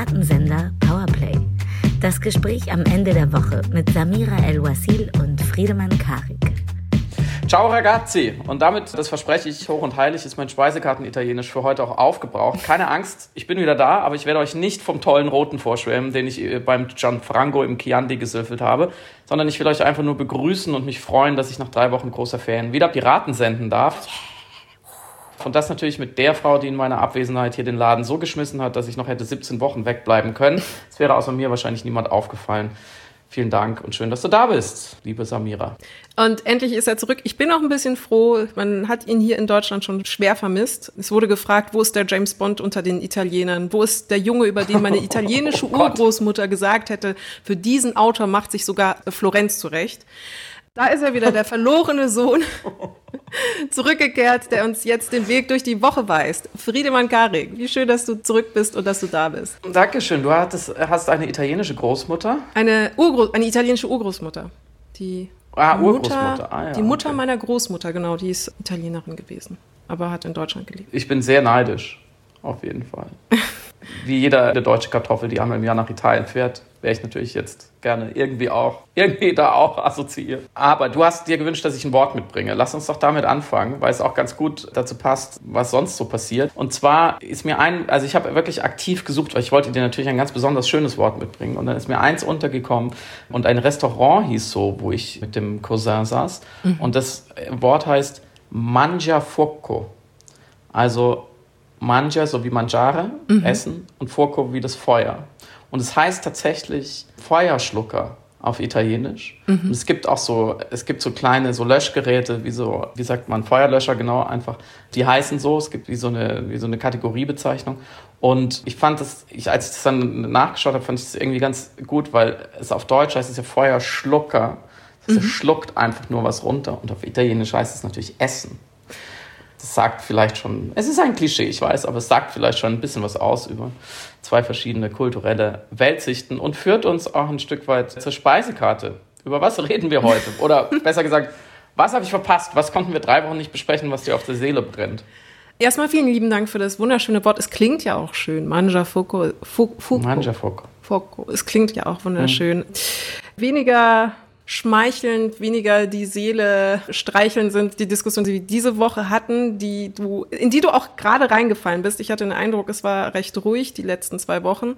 Piratensender Powerplay. Das Gespräch am Ende der Woche mit Samira El-Wasil und Friedemann Karik. Ciao ragazzi! Und damit, das verspreche ich hoch und heilig, ist mein Speisekarten-Italienisch für heute auch aufgebraucht. Keine Angst, ich bin wieder da, aber ich werde euch nicht vom tollen Roten vorschwärmen, den ich äh, beim Gianfranco im Chianti gesüffelt habe, sondern ich will euch einfach nur begrüßen und mich freuen, dass ich nach drei Wochen großer Fan wieder Piraten senden darf. Und das natürlich mit der Frau, die in meiner Abwesenheit hier den Laden so geschmissen hat, dass ich noch hätte 17 Wochen wegbleiben können. Es wäre außer mir wahrscheinlich niemand aufgefallen. Vielen Dank und schön, dass du da bist, liebe Samira. Und endlich ist er zurück. Ich bin auch ein bisschen froh. Man hat ihn hier in Deutschland schon schwer vermisst. Es wurde gefragt, wo ist der James Bond unter den Italienern? Wo ist der Junge, über den meine italienische oh Urgroßmutter gesagt hätte, für diesen Autor macht sich sogar Florenz zurecht. Da ist er wieder, der verlorene Sohn, zurückgekehrt, der uns jetzt den Weg durch die Woche weist. Friedemann Karik, wie schön, dass du zurück bist und dass du da bist. Dankeschön. Du hattest, hast eine italienische Großmutter? Eine, Urgro eine italienische Urgroßmutter. Die ah, Mutter, Ah, ja, die Mutter okay. meiner Großmutter, genau, die ist Italienerin gewesen, aber hat in Deutschland gelebt. Ich bin sehr neidisch, auf jeden Fall. Wie jeder der deutsche Kartoffel, die einmal im Jahr nach Italien fährt, wäre ich natürlich jetzt gerne irgendwie auch, irgendwie da auch assoziiert. Aber du hast dir gewünscht, dass ich ein Wort mitbringe. Lass uns doch damit anfangen, weil es auch ganz gut dazu passt, was sonst so passiert. Und zwar ist mir ein, also ich habe wirklich aktiv gesucht, weil ich wollte dir natürlich ein ganz besonders schönes Wort mitbringen. Und dann ist mir eins untergekommen und ein Restaurant hieß so, wo ich mit dem Cousin saß. Und das Wort heißt Mangiafuoco. Also Mangia, so wie Mangiare, Essen, und Fuoco wie das Feuer. Und es heißt tatsächlich Feuerschlucker auf Italienisch. Und es gibt auch so, es gibt so kleine so Löschgeräte, wie so, wie sagt man, Feuerlöscher, genau, einfach. Die heißen so, es gibt wie so eine, wie so eine Kategoriebezeichnung. Und ich fand das, ich, als ich das dann nachgeschaut habe, fand ich das irgendwie ganz gut, weil es auf Deutsch heißt es ja Feuerschlucker. Das heißt, er schluckt einfach nur was runter. Und auf Italienisch heißt es natürlich Essen. Das sagt vielleicht schon, es ist ein Klischee, ich weiß, aber es sagt vielleicht schon ein bisschen was aus über zwei verschiedene kulturelle Weltsichten und führt uns auch ein Stück weit zur Speisekarte. Über was reden wir heute? Oder besser gesagt, was habe ich verpasst? Was konnten wir drei Wochen nicht besprechen, was dir auf der Seele brennt? Erstmal vielen lieben Dank für das wunderschöne Wort. Es klingt ja auch schön. Manja Fuoco. Fu. Mangiafuoco. Fuoco. Es klingt ja auch wunderschön. Weniger schmeichelnd, weniger die Seele streicheln sind die Diskussionen, die wir diese Woche hatten, die du, in die du auch gerade reingefallen bist. Ich hatte den Eindruck, es war recht ruhig die letzten zwei Wochen.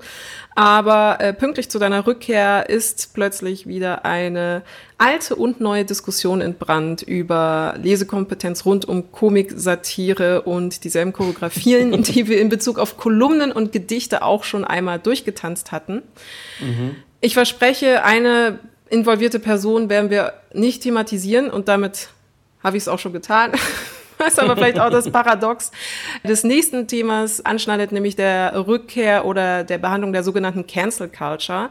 Aber äh, pünktlich zu deiner Rückkehr ist plötzlich wieder eine alte und neue Diskussion entbrannt über Lesekompetenz rund um Komik, Satire und dieselben Choreografien, die wir in Bezug auf Kolumnen und Gedichte auch schon einmal durchgetanzt hatten. Ich verspreche, eine involvierte Person werden wir nicht thematisieren und damit habe ich es auch schon getan. Was aber vielleicht auch das Paradox des nächsten Themas anschneidet, nämlich der Rückkehr oder der Behandlung der sogenannten Cancel Culture.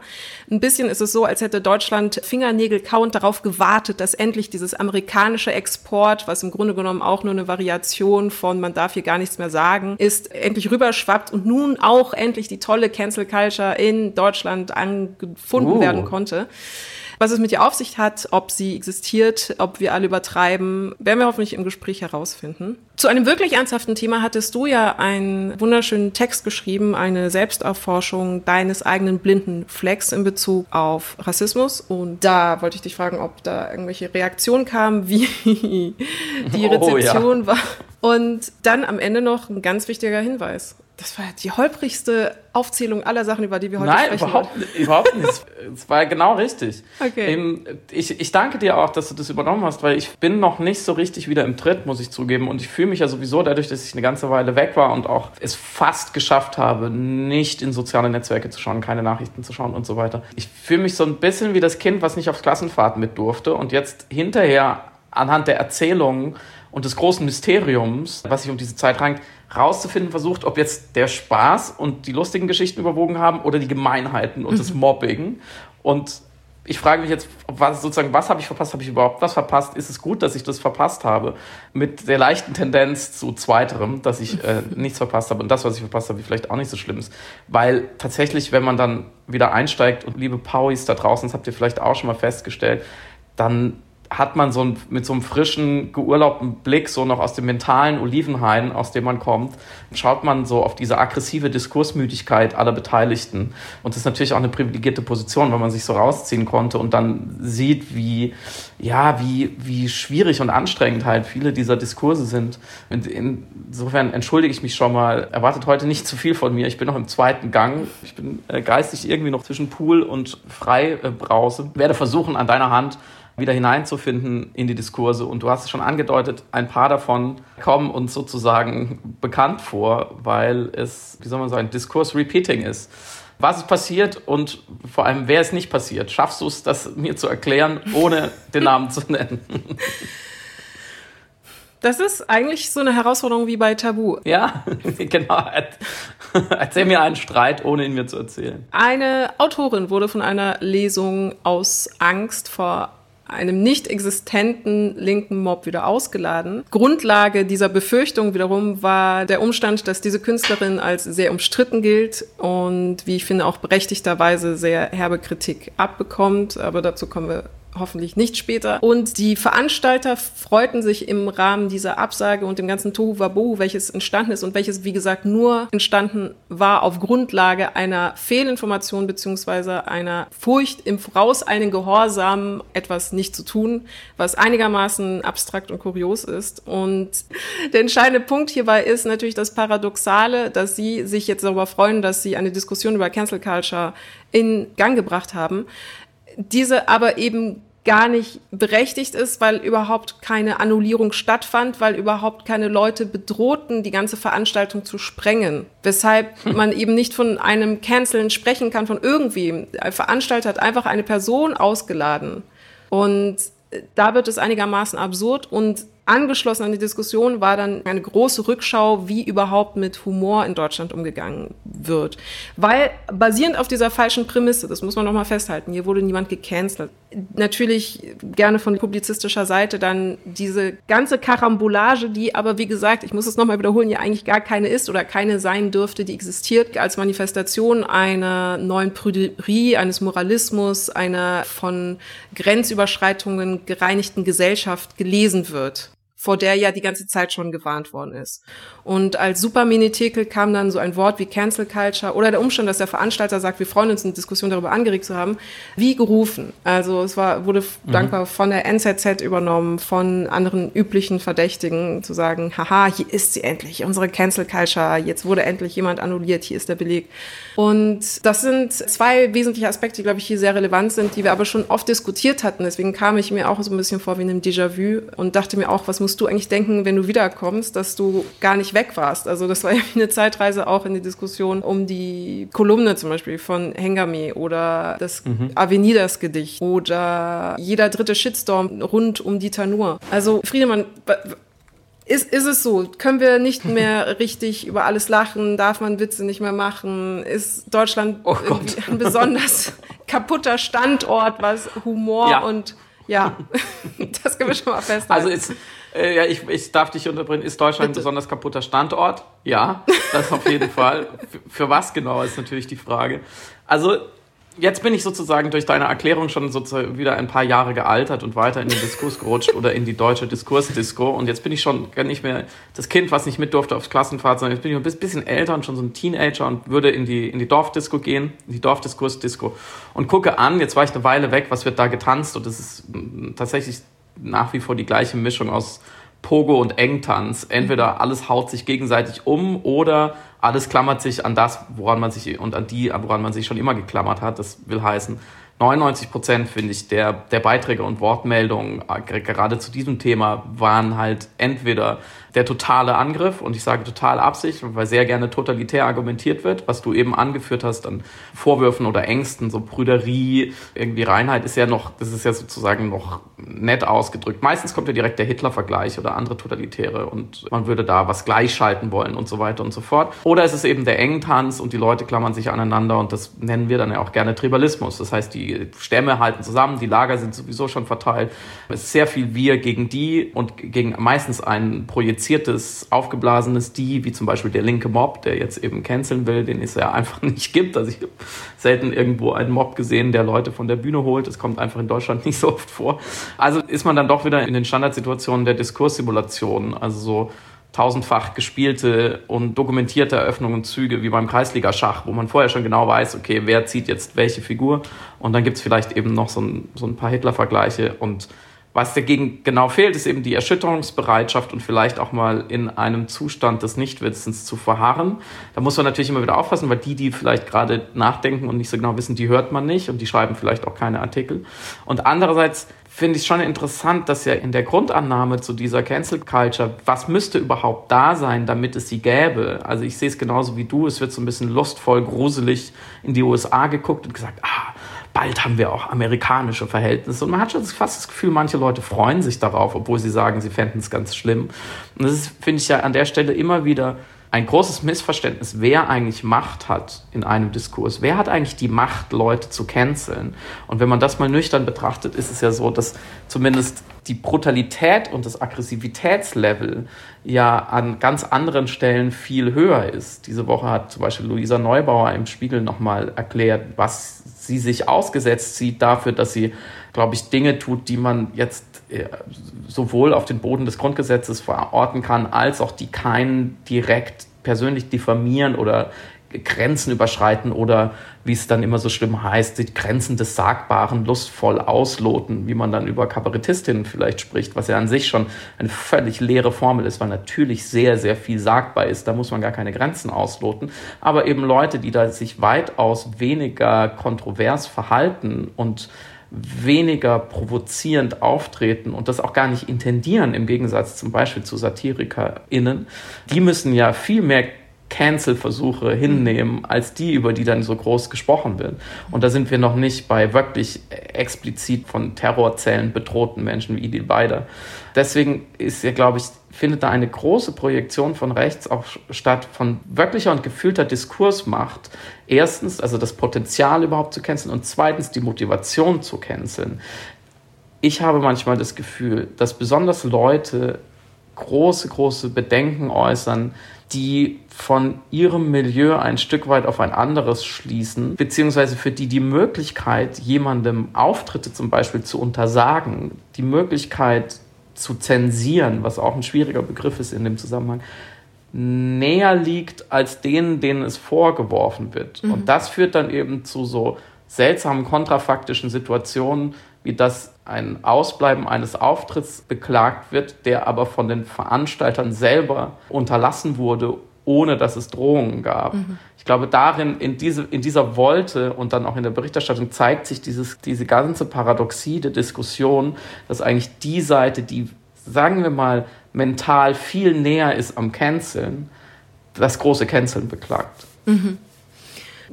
Ein bisschen ist es so, als hätte Deutschland Fingernägel kauend darauf gewartet, dass endlich dieses amerikanische Export, was im Grunde genommen auch nur eine Variation von man darf hier gar nichts mehr sagen, ist, endlich rüberschwappt und nun auch endlich die tolle Cancel Culture in Deutschland angefunden Uh. werden konnte. Was es mit ihr auf sich hat, ob sie existiert, ob wir alle übertreiben, werden wir hoffentlich im Gespräch herausfinden. Zu einem wirklich ernsthaften Thema hattest du ja einen wunderschönen Text geschrieben, eine Selbsterforschung deines eigenen blinden Flecks in Bezug auf Rassismus. Und da wollte ich dich fragen, ob da irgendwelche Reaktionen kamen, wie die Oh, ja. Rezeption war. Und dann am Ende noch ein ganz wichtiger Hinweis. Das war die holprigste Aufzählung aller Sachen, über die wir heute Nein, sprechen. überhaupt, nicht- überhaupt nicht. Es war genau richtig. Okay. Ich, ich danke dir auch, dass du das übernommen hast, weil ich bin noch nicht so richtig wieder im Tritt, muss ich zugeben. Und ich fühle mich ja sowieso dadurch, dass ich eine ganze Weile weg war und auch es fast geschafft habe, nicht in soziale Netzwerke zu schauen, keine Nachrichten zu schauen und so weiter. Ich fühle mich so ein bisschen wie das Kind, was nicht auf Klassenfahrt mit durfte und jetzt hinterher anhand der Erzählungen und des großen Mysteriums, was sich um diese Zeit rankt, rauszufinden versucht, ob jetzt der Spaß und die lustigen Geschichten überwogen haben oder die Gemeinheiten und das Mobbing. Und ich frage mich jetzt, was, sozusagen, was habe ich verpasst? Habe ich überhaupt was verpasst? Ist es gut, dass ich das verpasst habe? Mit der leichten Tendenz zu zweiterem, dass ich äh, nichts verpasst habe und das, was ich verpasst habe, vielleicht auch nicht so schlimm ist. Weil tatsächlich, wenn man dann wieder einsteigt und liebe Pauis da draußen, das habt ihr vielleicht auch schon mal festgestellt, dann hat man so ein, mit so einem frischen, geurlaubten Blick, so noch aus dem mentalen Olivenhain, aus dem man kommt, schaut man so auf diese aggressive Diskursmüdigkeit aller Beteiligten. Und das ist natürlich auch eine privilegierte Position, weil man sich so rausziehen konnte und dann sieht, wie, ja, wie, wie schwierig und anstrengend halt viele dieser Diskurse sind. Insofern entschuldige ich mich schon mal, erwartet heute nicht zu viel von mir. Ich bin noch im zweiten Gang. Ich bin äh, geistig irgendwie noch zwischen Pool und Freibrause. Werde versuchen, an deiner Hand wieder hineinzufinden in die Diskurse. Und du hast es schon angedeutet, ein paar davon kommen uns sozusagen bekannt vor, weil es, wie soll man sagen, Diskurs-Repeating ist. Was ist passiert und vor allem, wer ist nicht passiert? Schaffst du es, das mir zu erklären, ohne den Namen zu nennen? Das ist eigentlich so eine Herausforderung wie bei Tabu. Ja, genau. Erzähl mir einen Streit, ohne ihn mir zu erzählen. Eine Autorin wurde von einer Lesung aus Angst vor einem nicht existenten linken Mob wieder ausgeladen. Grundlage dieser Befürchtung wiederum war der Umstand, dass diese Künstlerin als sehr umstritten gilt und wie ich finde auch berechtigterweise sehr herbe Kritik abbekommt. Aber dazu kommen wir hoffentlich nicht später. Und die Veranstalter freuten sich im Rahmen dieser Absage und dem ganzen Tohu Wabohu, welches entstanden ist und welches, wie gesagt, nur entstanden war auf Grundlage einer Fehlinformation beziehungsweise einer Furcht im vorauseiligen Gehorsam etwas nicht zu tun, was einigermaßen abstrakt und kurios ist. Und der entscheidende Punkt hierbei ist natürlich das Paradoxale, dass sie sich jetzt darüber freuen, dass sie eine Diskussion über Cancel Culture in Gang gebracht haben diese aber eben gar nicht berechtigt ist, weil überhaupt keine Annullierung stattfand, weil überhaupt keine Leute bedrohten, die ganze Veranstaltung zu sprengen. Weshalb hm. man eben nicht von einem Canceln sprechen kann von irgendwem. Ein Veranstalter hat einfach eine Person ausgeladen. Und da wird es einigermaßen absurd und Angeschlossen an die Diskussion war dann eine große Rückschau, wie überhaupt mit Humor in Deutschland umgegangen wird. Weil basierend auf dieser falschen Prämisse, das muss man nochmal festhalten, hier wurde niemand gecancelt. Natürlich gerne von publizistischer Seite dann diese ganze Karambolage, die aber wie gesagt, ich muss es nochmal wiederholen, ja eigentlich gar keine ist oder keine sein dürfte, die existiert als Manifestation einer neuen Prüderie, eines Moralismus, einer von Grenzüberschreitungen gereinigten Gesellschaft gelesen wird vor der ja die ganze Zeit schon gewarnt worden ist. Und als Superminitekel kam dann so ein Wort wie Cancel Culture oder der Umstand, dass der Veranstalter sagt, wir freuen uns, eine Diskussion darüber angeregt zu haben, wie gerufen. Also es war, wurde mhm. dankbar von der NZZ übernommen, von anderen üblichen Verdächtigen zu sagen, haha, hier ist sie endlich, unsere Cancel Culture, jetzt wurde endlich jemand annulliert, hier ist der Beleg. Und das sind zwei wesentliche Aspekte, die, glaube ich, hier sehr relevant sind, die wir aber schon oft diskutiert hatten. Deswegen kam ich mir auch so ein bisschen vor wie in einem Déjà-vu und dachte mir auch, was muss musst du eigentlich denken, wenn du wiederkommst, dass du gar nicht weg warst. Also das war ja eine Zeitreise auch in die Diskussion um die Kolumne zum Beispiel von Hengame oder das mhm. Avenidas-Gedicht oder jeder dritte Shitstorm rund um Dieter Nuhr. Also Friedemann, ist, ist es so? Können wir nicht mehr richtig über alles lachen? Darf man Witze nicht mehr machen? Ist Deutschland oh ein besonders kaputter Standort, was Humor ja. und ja, das können wir schon mal festhalten. Also ist, äh, ja, ich, ich darf dich unterbringen. Ist Deutschland Bitte. ein besonders kaputter Standort? Ja, das auf jeden Fall. Für, für was genau ist natürlich die Frage. Also jetzt bin ich sozusagen durch deine Erklärung schon sozusagen wieder ein paar Jahre gealtert und weiter in den Diskurs gerutscht oder in die deutsche Diskursdisco. Und jetzt bin ich schon gar nicht mehr das Kind, was nicht mit durfte aufs Klassenfahrt, sondern jetzt bin ich ein bisschen älter und schon so ein Teenager und würde in die, in die Dorfdisco gehen, in die Dorfdiskursdisco und gucke an, jetzt war ich eine Weile weg, was wird da getanzt und das ist mm, tatsächlich nach wie vor die gleiche Mischung aus Pogo und Engtanz. Entweder alles haut sich gegenseitig um oder alles klammert sich an das, woran man sich und an die, woran man sich schon immer geklammert hat. Das will heißen, 99 Prozent, finde ich, der, der Beiträge und Wortmeldungen äh, gerade zu diesem Thema waren halt entweder der totale Angriff und ich sage total Absicht, weil sehr gerne totalitär argumentiert wird, was du eben angeführt hast an Vorwürfen oder Ängsten, so Brüderie, irgendwie Reinheit ist ja noch, das ist ja sozusagen noch nett ausgedrückt. Meistens kommt ja direkt der Hitler-Vergleich oder andere Totalitäre und man würde da was gleichschalten wollen und so weiter und so fort. Oder es ist eben der Engtanz und die Leute klammern sich aneinander und das nennen wir dann ja auch gerne Tribalismus. Das heißt, die Stämme halten zusammen, die Lager sind sowieso schon verteilt. Es ist sehr viel wir gegen die und gegen meistens ein projiziertes, aufgeblasenes die, wie zum Beispiel der linke Mob, der jetzt eben canceln will, den es ja einfach nicht gibt. Also ich habe selten irgendwo einen Mob gesehen, der Leute von der Bühne holt. Das kommt einfach in Deutschland nicht so oft vor. Also ist man dann doch wieder in den Standardsituationen der Diskurssimulation. Also so tausendfach gespielte und dokumentierte Eröffnungen Züge wie beim Kreisliga-Schach, wo man vorher schon genau weiß, okay, wer zieht jetzt welche Figur und dann gibt es vielleicht eben noch so ein, so ein paar Hitler-Vergleiche und was dagegen genau fehlt, ist eben die Erschütterungsbereitschaft und vielleicht auch mal in einem Zustand des Nichtwissens zu verharren. Da muss man natürlich immer wieder aufpassen, weil die, die vielleicht gerade nachdenken und nicht so genau wissen, die hört man nicht und die schreiben vielleicht auch keine Artikel. Und andererseits finde ich schon interessant, dass ja in der Grundannahme zu dieser Cancel Culture, was müsste überhaupt da sein, damit es sie gäbe? Also ich sehe es genauso wie du, es wird so ein bisschen lustvoll, gruselig in die USA geguckt und gesagt, ah, bald haben wir auch amerikanische Verhältnisse. Und man hat schon fast das Gefühl, manche Leute freuen sich darauf, obwohl sie sagen, sie fänden es ganz schlimm. Und das finde ich ja an der Stelle immer wieder ein großes Missverständnis, wer eigentlich Macht hat in einem Diskurs. Wer hat eigentlich die Macht, Leute zu canceln? Und wenn man das mal nüchtern betrachtet, ist es ja so, dass zumindest die Brutalität und das Aggressivitätslevel ja an ganz anderen Stellen viel höher ist. Diese Woche hat zum Beispiel Luisa Neubauer im Spiegel nochmal erklärt, was sie sich ausgesetzt sieht dafür, dass sie, glaube ich, Dinge tut, die man jetzt äh, sowohl auf den Boden des Grundgesetzes verorten kann, als auch die keinen direkt persönlich diffamieren oder Grenzen überschreiten oder wie es dann immer so schlimm heißt, die Grenzen des Sagbaren lustvoll ausloten, wie man dann über Kabarettistinnen vielleicht spricht, was ja an sich schon eine völlig leere Formel ist, weil natürlich sehr, sehr viel sagbar ist. Da muss man gar keine Grenzen ausloten. Aber eben Leute, die da sich weitaus weniger kontrovers verhalten und weniger provozierend auftreten und das auch gar nicht intendieren, im Gegensatz zum Beispiel zu SatirikerInnen, die müssen ja viel mehr Cancel-Versuche hinnehmen, als die, über die dann so groß gesprochen wird. Und da sind wir noch nicht bei wirklich explizit von Terrorzellen bedrohten Menschen wie Idil Beider. Deswegen ist ja, glaube ich, findet da eine große Projektion von rechts auch statt, von wirklicher und gefühlter Diskursmacht. Erstens, also das Potenzial überhaupt zu canceln und zweitens die Motivation zu canceln. Ich habe manchmal das Gefühl, dass besonders Leute große, große Bedenken äußern, die von ihrem Milieu ein Stück weit auf ein anderes schließen, beziehungsweise für die die Möglichkeit, jemandem Auftritte zum Beispiel zu untersagen, die Möglichkeit zu zensieren, was auch ein schwieriger Begriff ist in dem Zusammenhang, näher liegt als denen, denen es vorgeworfen wird. Mhm. Und das führt dann eben zu so seltsamen kontrafaktischen Situationen, wie dass ein Ausbleiben eines Auftritts beklagt wird, der aber von den Veranstaltern selber unterlassen wurde, ohne dass es Drohungen gab. Mhm. Ich glaube, darin, in, diese, in dieser Wolte und dann auch in der Berichterstattung zeigt sich dieses, diese ganze Paradoxie der Diskussion, dass eigentlich die Seite, die, sagen wir mal, mental viel näher ist am Canceln, das große Canceln beklagt. Mhm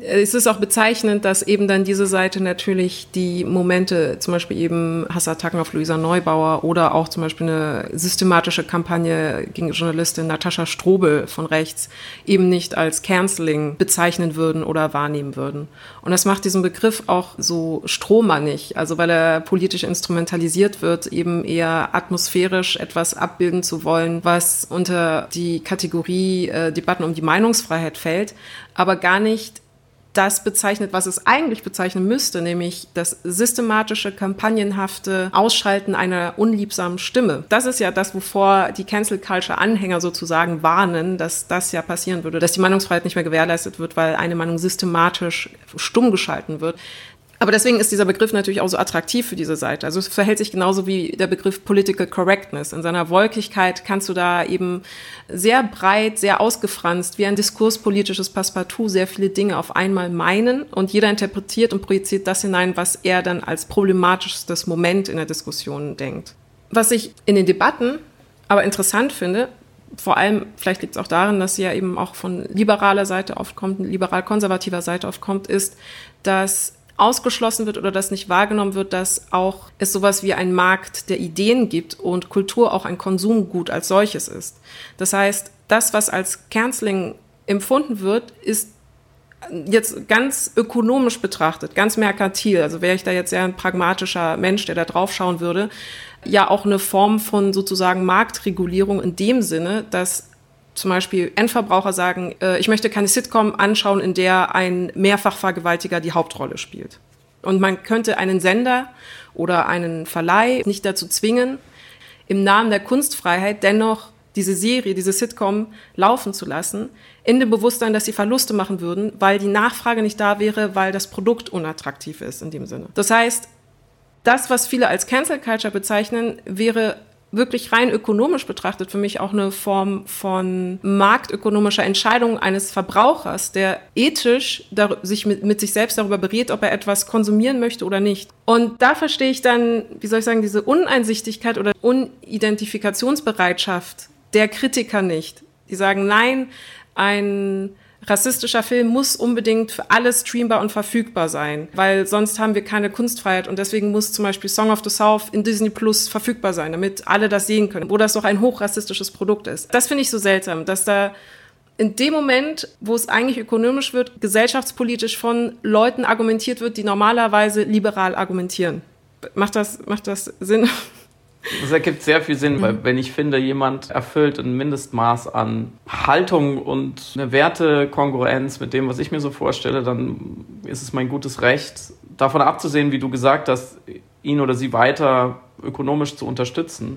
es ist auch bezeichnend, dass eben dann diese Seite natürlich die Momente, zum Beispiel eben Hassattacken auf Luisa Neubauer oder auch zum Beispiel eine systematische Kampagne gegen Journalistin Natascha Strobel von rechts eben nicht als Canceling bezeichnen würden oder wahrnehmen würden. Und das macht diesen Begriff auch so strohmannig, also weil er politisch instrumentalisiert wird, eben eher atmosphärisch etwas abbilden zu wollen, was unter die Kategorie äh, Debatten um die Meinungsfreiheit fällt, aber gar nicht das bezeichnet, was es eigentlich bezeichnen müsste, nämlich das systematische, kampagnenhafte Ausschalten einer unliebsamen Stimme. Das ist ja das, wovor die Cancel Culture Anhänger sozusagen warnen, dass das ja passieren würde, dass die Meinungsfreiheit nicht mehr gewährleistet wird, weil eine Meinung systematisch stumm geschalten wird. Aber deswegen ist dieser Begriff natürlich auch so attraktiv für diese Seite. Also es verhält sich genauso wie der Begriff Political Correctness. In seiner Wolkigkeit kannst du da eben sehr breit, sehr ausgefranst, wie ein diskurspolitisches Passepartout sehr viele Dinge auf einmal meinen und jeder interpretiert und projiziert das hinein, was er dann als problematischstes Moment in der Diskussion denkt. Was ich in den Debatten aber interessant finde, vor allem, vielleicht liegt es auch darin, dass sie ja eben auch von liberaler Seite oft kommt, liberal-konservativer Seite oft kommt, ist, dass ausgeschlossen wird oder das nicht wahrgenommen wird, dass auch es sowas wie ein Markt der Ideen gibt und Kultur auch ein Konsumgut als solches ist. Das heißt, das, was als Canceling empfunden wird, ist jetzt ganz ökonomisch betrachtet, ganz merkantil, also wäre ich da jetzt sehr ein pragmatischer Mensch, der da drauf schauen würde, ja auch eine Form von sozusagen Marktregulierung in dem Sinne, dass zum Beispiel Endverbraucher sagen, äh, ich möchte keine Sitcom anschauen, in der ein Mehrfachvergewaltiger die Hauptrolle spielt. Und man könnte einen Sender oder einen Verleih nicht dazu zwingen, im Namen der Kunstfreiheit dennoch diese Serie, diese Sitcom laufen zu lassen, in dem Bewusstsein, dass sie Verluste machen würden, weil die Nachfrage nicht da wäre, weil das Produkt unattraktiv ist in dem Sinne. Das heißt, das, was viele als Cancel Culture bezeichnen, wäre wirklich rein ökonomisch betrachtet für mich auch eine Form von marktökonomischer Entscheidung eines Verbrauchers, der ethisch sich mit, mit, sich selbst darüber berät, ob er etwas konsumieren möchte oder nicht. Und da verstehe ich dann, wie soll ich sagen, diese Uneinsichtigkeit oder Unidentifikationsbereitschaft der Kritiker nicht. Die sagen, nein, ein rassistischer Film muss unbedingt für alle streambar und verfügbar sein, weil sonst haben wir keine Kunstfreiheit und deswegen muss zum Beispiel Song of the South in Disney Plus verfügbar sein, damit alle das sehen können, wo das doch ein hochrassistisches Produkt ist. Das finde ich so seltsam, dass da in dem Moment, wo es eigentlich ökonomisch wird, gesellschaftspolitisch von Leuten argumentiert wird, die normalerweise liberal argumentieren. Macht das, macht das Sinn? Das ergibt sehr viel Sinn, weil mhm. wenn ich finde, jemand erfüllt ein Mindestmaß an Haltung und eine Wertekongruenz mit dem, was ich mir so vorstelle, dann ist es mein gutes Recht, davon abzusehen, wie du gesagt hast, ihn oder sie weiter ökonomisch zu unterstützen.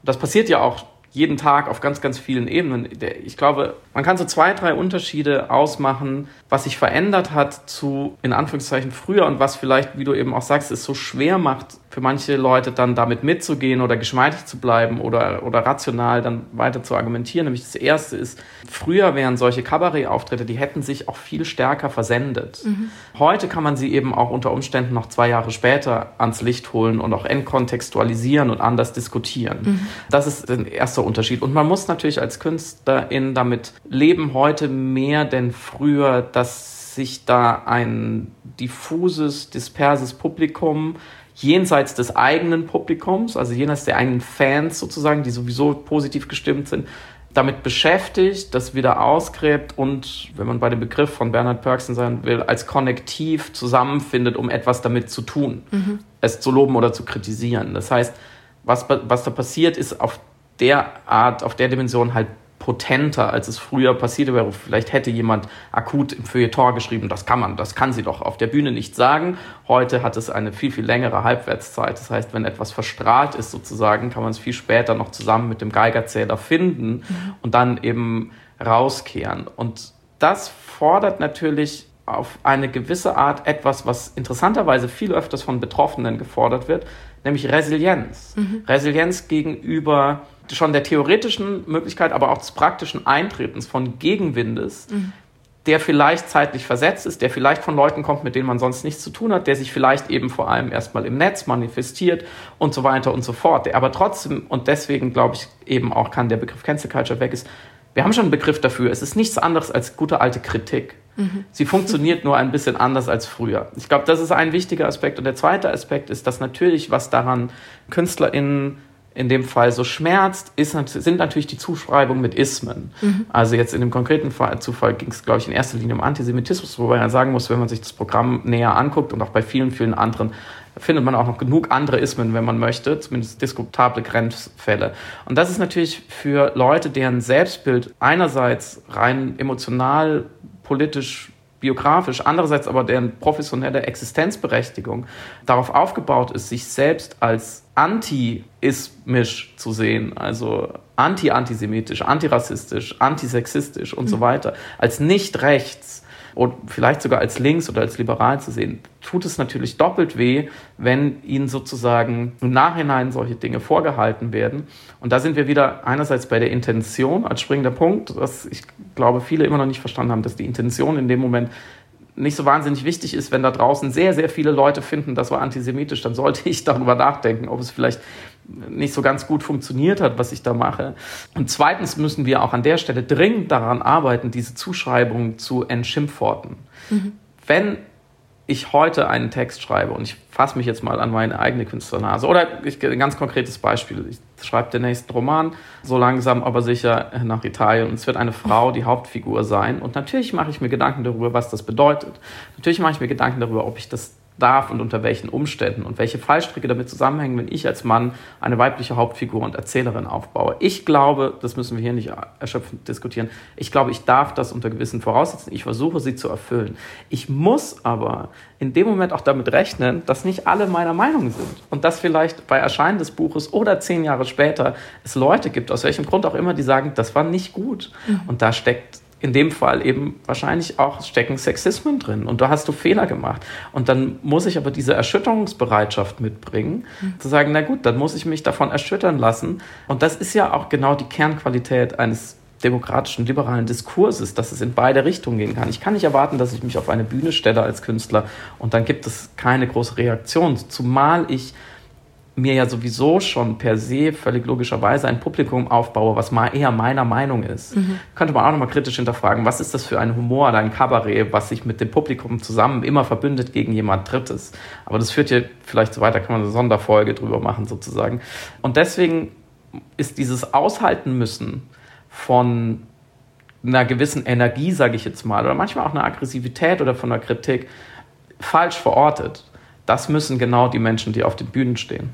Und das passiert ja auch jeden Tag auf ganz, ganz vielen Ebenen. Ich glaube, man kann so zwei, drei Unterschiede ausmachen, was sich verändert hat zu, in Anführungszeichen, früher und was vielleicht, wie du eben auch sagst, es so schwer macht, für manche Leute dann damit mitzugehen oder geschmeidig zu bleiben oder, oder rational dann weiter zu argumentieren. Nämlich das erste ist, früher wären solche Kabarettauftritte, die hätten sich auch viel stärker versendet. Mhm. Heute kann man sie eben auch unter Umständen noch zwei Jahre später ans Licht holen und auch entkontextualisieren und anders diskutieren. Mhm. Das ist der erste Unterschied. Und man muss natürlich als Künstlerin damit leben, heute mehr denn früher, dass sich da ein diffuses, disperses Publikum jenseits des eigenen Publikums, also jenseits der eigenen Fans sozusagen, die sowieso positiv gestimmt sind, damit beschäftigt, das wieder ausgräbt und, wenn man bei dem Begriff von Bernhard Perksen sein will, als Konnektiv zusammenfindet, um etwas damit zu tun, mhm. es zu loben oder zu kritisieren. Das heißt, was, was da passiert, ist auf der Art, auf der Dimension halt potenter, als es früher passiert wäre. Vielleicht hätte jemand akut im Feuilleton geschrieben, das kann man, das kann sie doch auf der Bühne nicht sagen. Heute hat es eine viel, viel längere Halbwertszeit. Das heißt, wenn etwas verstrahlt ist sozusagen, kann man es viel später noch zusammen mit dem Geigerzähler finden mhm. und dann eben rauskehren. Und das fordert natürlich auf eine gewisse Art etwas, was interessanterweise viel öfters von Betroffenen gefordert wird, nämlich Resilienz. Mhm. Resilienz gegenüber schon der theoretischen Möglichkeit, aber auch des praktischen Eintretens von Gegenwindes, mhm. der vielleicht zeitlich versetzt ist, der vielleicht von Leuten kommt, mit denen man sonst nichts zu tun hat, der sich vielleicht eben vor allem erstmal im Netz manifestiert und so weiter und so fort. Der aber trotzdem, und deswegen glaube ich eben auch, kann der Begriff Cancel Culture weg ist, wir haben schon einen Begriff dafür. Es ist nichts anderes als gute alte Kritik. Sie funktioniert nur ein bisschen anders als früher. Ich glaube, das ist ein wichtiger Aspekt. Und der zweite Aspekt ist, dass natürlich, was daran KünstlerInnen in dem Fall so schmerzt, ist, sind natürlich die Zuschreibungen mit Ismen. Mhm. Also jetzt in dem konkreten Fall, Zufall ging es, glaube ich, in erster Linie um Antisemitismus, wobei man sagen muss, wenn man sich das Programm näher anguckt und auch bei vielen, vielen anderen, findet man auch noch genug andere Ismen, wenn man möchte, zumindest diskutable Grenzfälle. Und das ist natürlich für Leute, deren Selbstbild einerseits rein emotional, politisch biografisch, andererseits aber deren professionelle Existenzberechtigung darauf aufgebaut ist, sich selbst als anti-ismisch zu sehen, also anti-antisemitisch, antirassistisch, antisexistisch und mhm. so weiter, als nicht rechts und vielleicht sogar als links oder als liberal zu sehen, tut es natürlich doppelt weh, wenn ihnen sozusagen im Nachhinein solche Dinge vorgehalten werden. Und da sind wir wieder einerseits bei der Intention als springender Punkt, was ich glaube viele immer noch nicht verstanden haben, dass die Intention in dem Moment nicht so wahnsinnig wichtig ist, wenn da draußen sehr, sehr viele Leute finden, das war antisemitisch, dann sollte ich darüber nachdenken, ob es vielleicht nicht so ganz gut funktioniert hat, was ich da mache. Und zweitens müssen wir auch an der Stelle dringend daran arbeiten, diese Zuschreibungen zu entschimpforten. Mhm. Wenn ich heute einen Text schreibe und ich fasse mich jetzt mal an meine eigene Künstlernase oder ich, ein ganz konkretes Beispiel. Ich schreibe den nächsten Roman, so langsam aber sicher nach Italien und es wird eine Frau die Hauptfigur sein und natürlich mache ich mir Gedanken darüber, was das bedeutet. Natürlich mache ich mir Gedanken darüber, ob ich das darf und unter welchen Umständen und welche Fallstricke damit zusammenhängen, wenn ich als Mann eine weibliche Hauptfigur und Erzählerin aufbaue. Ich glaube, das müssen wir hier nicht erschöpfend diskutieren, ich glaube, ich darf das unter gewissen Voraussetzungen, ich versuche sie zu erfüllen. Ich muss aber in dem Moment auch damit rechnen, dass nicht alle meiner Meinung sind und dass vielleicht bei Erscheinen des Buches oder zehn Jahre später es Leute gibt, aus welchem Grund auch immer, die sagen, das war nicht gut. Mhm. Und da steckt in dem Fall eben wahrscheinlich auch stecken Sexismen drin und da hast du Fehler gemacht. Und dann muss ich aber diese Erschütterungsbereitschaft mitbringen, mhm. zu sagen, na gut, dann muss ich mich davon erschüttern lassen. Und das ist ja auch genau die Kernqualität eines demokratischen, liberalen Diskurses, dass es in beide Richtungen gehen kann. Ich kann nicht erwarten, dass ich mich auf eine Bühne stelle als Künstler und dann gibt es keine große Reaktion, zumal ich mir ja sowieso schon per se völlig logischerweise ein Publikum aufbaue, was mal eher meiner Meinung ist, mhm. könnte man auch nochmal kritisch hinterfragen, was ist das für ein Humor oder ein Kabarett, was sich mit dem Publikum zusammen immer verbündet gegen jemand Drittes. Aber das führt hier vielleicht so weiter, kann man eine Sonderfolge drüber machen sozusagen. Und deswegen ist dieses Aushalten müssen von einer gewissen Energie, sage ich jetzt mal, oder manchmal auch einer Aggressivität oder von einer Kritik falsch verortet das müssen genau die Menschen, die auf den Bühnen stehen.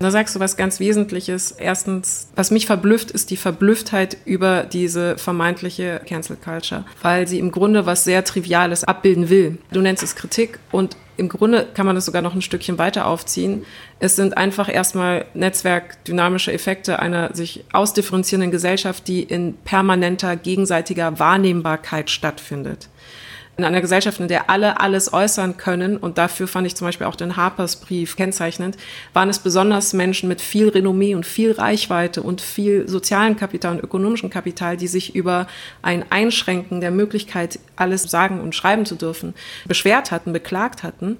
Da sagst du was ganz Wesentliches. Erstens, was mich verblüfft, ist die Verblüfftheit über diese vermeintliche Cancel Culture, weil sie im Grunde was sehr Triviales abbilden will. Du nennst es Kritik und im Grunde kann man das sogar noch ein Stückchen weiter aufziehen. Es sind einfach erstmal netzwerkdynamische Effekte einer sich ausdifferenzierenden Gesellschaft, die in permanenter gegenseitiger Wahrnehmbarkeit stattfindet in einer Gesellschaft, in der alle alles äußern können, und dafür fand ich zum Beispiel auch den Harpers Brief kennzeichnend, waren es besonders Menschen mit viel Renommee und viel Reichweite und viel sozialen Kapital und ökonomischem Kapital, die sich über ein Einschränken der Möglichkeit, alles sagen und schreiben zu dürfen, beschwert hatten, beklagt hatten.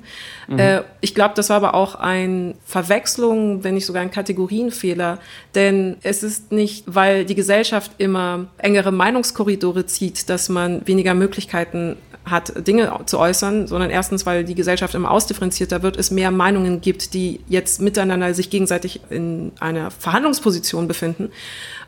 Mhm. Äh, ich glaube, das war aber auch ein Verwechslung, wenn nicht sogar ein Kategorienfehler, denn es ist nicht, weil die Gesellschaft immer engere Meinungskorridore zieht, dass man weniger Möglichkeiten hat, Dinge zu äußern, sondern erstens, weil die Gesellschaft immer ausdifferenzierter wird, es mehr Meinungen gibt, die jetzt miteinander sich gegenseitig in einer Verhandlungsposition befinden.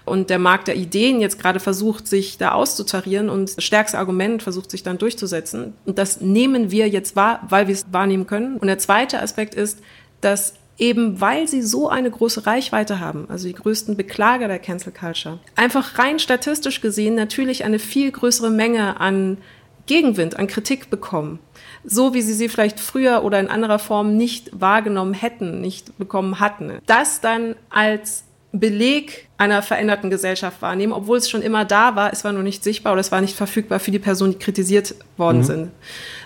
Und der Markt der Ideen jetzt gerade versucht, sich da auszutarieren und das stärkste Argument versucht, sich dann durchzusetzen. Und das nehmen wir jetzt wahr, weil wir es wahrnehmen können. Und der zweite Aspekt ist, dass eben weil sie so eine große Reichweite haben, also die größten Beklager der Cancel Culture, einfach rein statistisch gesehen natürlich eine viel größere Menge an Gegenwind, an Kritik bekommen. So wie sie sie vielleicht früher oder in anderer Form nicht wahrgenommen hätten, nicht bekommen hatten. Das dann als Beleg einer veränderten Gesellschaft wahrnehmen, obwohl es schon immer da war, es war nur nicht sichtbar oder es war nicht verfügbar für die Personen, die kritisiert worden mhm. sind.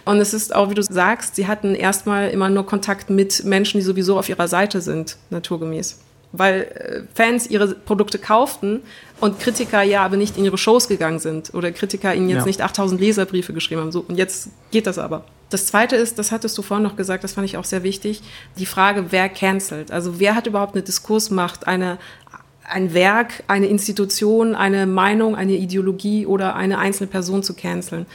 Und es ist auch, wie du sagst, sie hatten erstmal immer nur Kontakt mit Menschen, die sowieso auf ihrer Seite sind, naturgemäß weil äh, Fans ihre Produkte kauften und Kritiker ja aber nicht in ihre Shows gegangen sind oder Kritiker ihnen jetzt ja. nicht 8000 Leserbriefe geschrieben haben. So, und jetzt geht das aber. Das zweite ist, das hattest du vorhin noch gesagt, das fand ich auch sehr wichtig, die Frage, wer cancelt. Also wer hat überhaupt eine Diskursmacht, eine, ein Werk, eine Institution, eine Meinung, eine Ideologie oder eine einzelne Person zu canceln.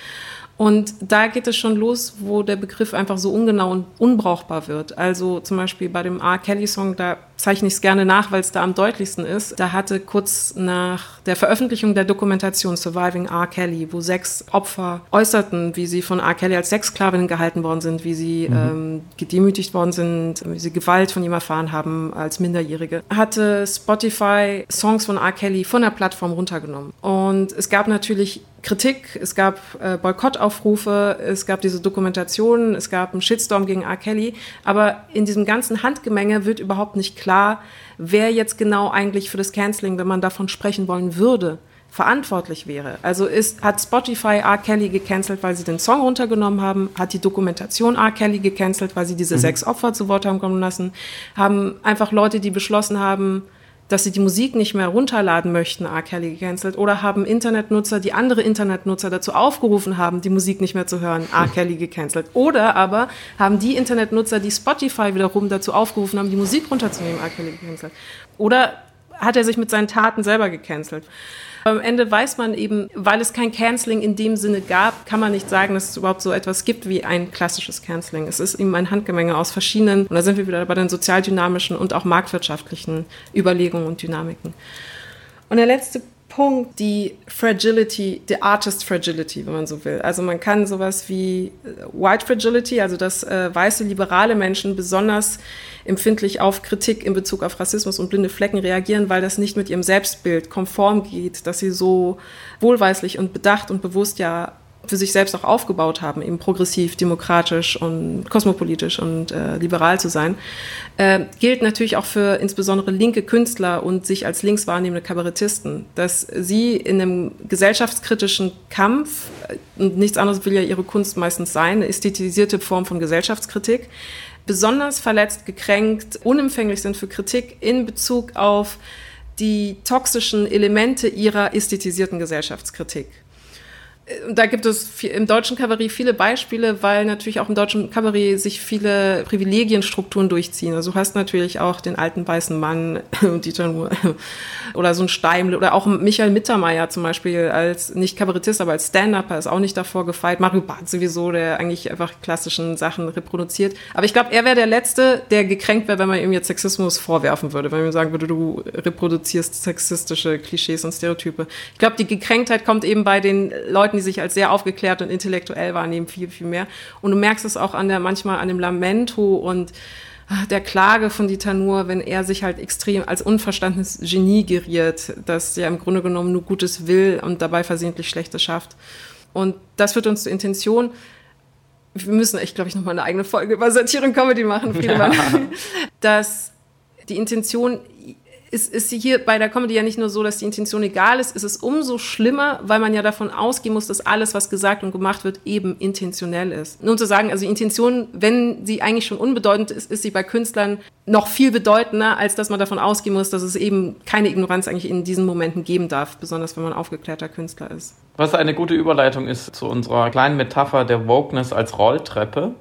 Und da geht es schon los, wo der Begriff einfach so ungenau und unbrauchbar wird. Also zum Beispiel bei dem R. Kelly-Song, da zeichne ich es gerne nach, weil es da am deutlichsten ist. Da hatte kurz nach der Veröffentlichung der Dokumentation Surviving R. Kelly, wo sechs Opfer äußerten, wie sie von R. Kelly als Sexsklavinnen gehalten worden sind, wie sie mhm. ähm, gedemütigt worden sind, wie sie Gewalt von ihm erfahren haben als Minderjährige, hatte Spotify Songs von R. Kelly von der Plattform runtergenommen. Und es gab natürlich Kritik, es gab äh, Boykottaufrufe, es gab diese Dokumentationen, es gab einen Shitstorm gegen R. Kelly, aber in diesem ganzen Handgemenge wird überhaupt nicht klar, wer jetzt genau eigentlich für das Canceling, wenn man davon sprechen wollen würde, verantwortlich wäre. Also ist, hat Spotify R. Kelly gecancelt, weil sie den Song runtergenommen haben, hat die Dokumentation R. Kelly gecancelt, weil sie diese mhm. sechs Opfer zu Wort haben kommen lassen, haben einfach Leute, die beschlossen haben, dass sie die Musik nicht mehr runterladen möchten, R. Kelly gecancelt, oder haben Internetnutzer, die andere Internetnutzer dazu aufgerufen haben, die Musik nicht mehr zu hören, R. Kelly gecancelt. Oder aber haben die Internetnutzer, die Spotify wiederum dazu aufgerufen haben, die Musik runterzunehmen, R. Kelly gecancelt. Oder hat er sich mit seinen Taten selber gecancelt. Am Ende weiß man eben, weil es kein Canceling in dem Sinne gab, kann man nicht sagen, dass es überhaupt so etwas gibt wie ein klassisches Canceling. Es ist eben ein Handgemenge aus verschiedenen, und da sind wir wieder bei den sozialdynamischen und auch marktwirtschaftlichen Überlegungen und Dynamiken. Und der letzte Punkt die Fragility, die Artist Fragility, wenn man so will. Also man kann sowas wie äh, White Fragility, also dass äh, weiße liberale Menschen besonders empfindlich auf Kritik in Bezug auf Rassismus und blinde Flecken reagieren, weil das nicht mit ihrem Selbstbild konform geht, dass sie so wohlweislich und bedacht und bewusst ja für sich selbst auch aufgebaut haben, eben progressiv, demokratisch und kosmopolitisch und äh, liberal zu sein, äh, gilt natürlich auch für insbesondere linke Künstler und sich als links wahrnehmende Kabarettisten, dass sie in einem gesellschaftskritischen Kampf, äh, und nichts anderes will ja ihre Kunst meistens sein, eine ästhetisierte Form von Gesellschaftskritik, besonders verletzt, gekränkt, unempfänglich sind für Kritik in Bezug auf die toxischen Elemente ihrer ästhetisierten Gesellschaftskritik da gibt es im deutschen Kabarett viele Beispiele, weil natürlich auch im deutschen Kabarett sich viele Privilegienstrukturen durchziehen. Also du hast natürlich auch den alten weißen Mann, Dieter Nuhr, oder so ein Steimle, oder auch Michael Mittermeier zum Beispiel als, nicht Kabarettist, aber als Stand-Upper ist auch nicht davor gefeit. Mario Barth sowieso, der eigentlich einfach klassischen Sachen reproduziert. Aber ich glaube, er wäre der Letzte, der gekränkt wäre, wenn man ihm jetzt Sexismus vorwerfen würde, wenn man ihm sagen würde, du reproduzierst sexistische Klischees und Stereotype. Ich glaube, die Gekränktheit kommt eben bei den Leuten, die sich als sehr aufgeklärt und intellektuell wahrnehmen, viel, viel mehr. Und du merkst es auch an der, manchmal an dem Lamento und ah, der Klage von Dieter Nuhr, wenn er sich halt extrem als unverstandenes Genie geriert, das ja im Grunde genommen nur Gutes will und dabei versehentlich Schlechtes schafft. Und das führt uns zur Intention. Wir müssen echt, glaube ich, nochmal eine eigene Folge über Satire und Comedy machen, Friedemann. Ja. Dass die Intention ist, ist hier bei der Comedy ja nicht nur so, dass die Intention egal ist, ist es umso schlimmer, weil man ja davon ausgehen muss, dass alles, was gesagt und gemacht wird, eben intentionell ist. Nun zu sagen, also Intention, wenn sie eigentlich schon unbedeutend ist, ist sie bei Künstlern noch viel bedeutender, als dass man davon ausgehen muss, dass es eben keine Ignoranz eigentlich in diesen Momenten geben darf, besonders wenn man aufgeklärter Künstler ist. Was eine gute Überleitung ist zu unserer kleinen Metapher der Wokeness als Rolltreppe.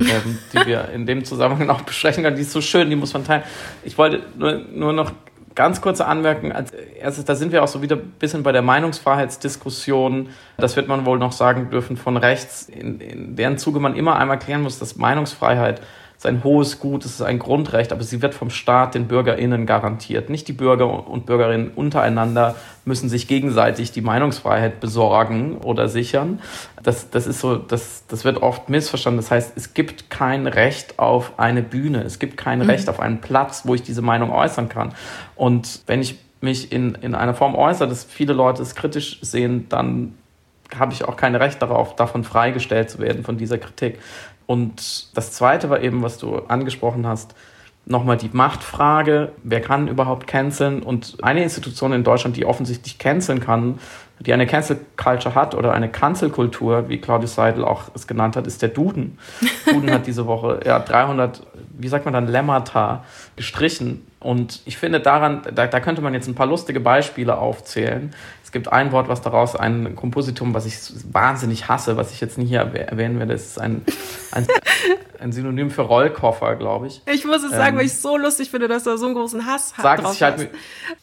ähm, die wir in dem Zusammenhang auch besprechen können. Die ist so schön, die muss man teilen. Ich wollte nur, nur noch Ganz kurze Anmerkung. Als erstes, da sind wir auch so wieder ein bisschen bei der Meinungsfreiheitsdiskussion. Das wird man wohl noch sagen dürfen von rechts, in, in deren Zuge man immer einmal klären muss, dass Meinungsfreiheit ist ein hohes Gut, es ist ein Grundrecht, aber sie wird vom Staat den BürgerInnen garantiert. Nicht die Bürger und Bürgerinnen untereinander müssen sich gegenseitig die Meinungsfreiheit besorgen oder sichern. Das, das ist so, das, das wird oft missverstanden. Das heißt, es gibt kein Recht auf eine Bühne. Es gibt kein mhm. Recht auf einen Platz, wo ich diese Meinung äußern kann. Und wenn ich mich in, in einer Form äußere, dass viele Leute es kritisch sehen, dann habe ich auch kein Recht darauf, davon freigestellt zu werden, von dieser Kritik. Und das Zweite war eben, was du angesprochen hast, nochmal die Machtfrage, wer kann überhaupt canceln? Und eine Institution in Deutschland, die offensichtlich canceln kann, die eine Cancel Culture hat oder eine Cancelkultur, wie Claudius Seidel auch es genannt hat, ist der Duden. Duden hat diese Woche ja 300, wie sagt man dann, Lemmata gestrichen. Und ich finde daran, da, da könnte man jetzt ein paar lustige Beispiele aufzählen. Es gibt ein Wort, was daraus ein Kompositum, was ich wahnsinnig hasse, was ich jetzt nicht hier erwähnen werde. Es ist ein, ein, ein Synonym für Rollkoffer, glaube ich. Ich muss es sagen, ähm, weil ich es so lustig finde, dass du so einen großen Hass sag drauf ich halt hast.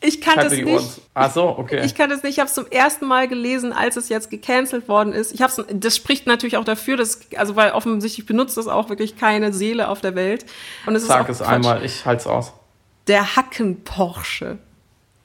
ich kann das nicht. Ach so, okay. Ich kann das nicht. Ich habe es zum ersten Mal gelesen, als es jetzt gecancelt worden ist. Ich hab's, das spricht natürlich auch dafür, dass, also weil offensichtlich benutzt das auch wirklich keine Seele auf der Welt. Und es Sag ist es Quatsch. einmal, ich halte es aus. Der Hacken-Porsche.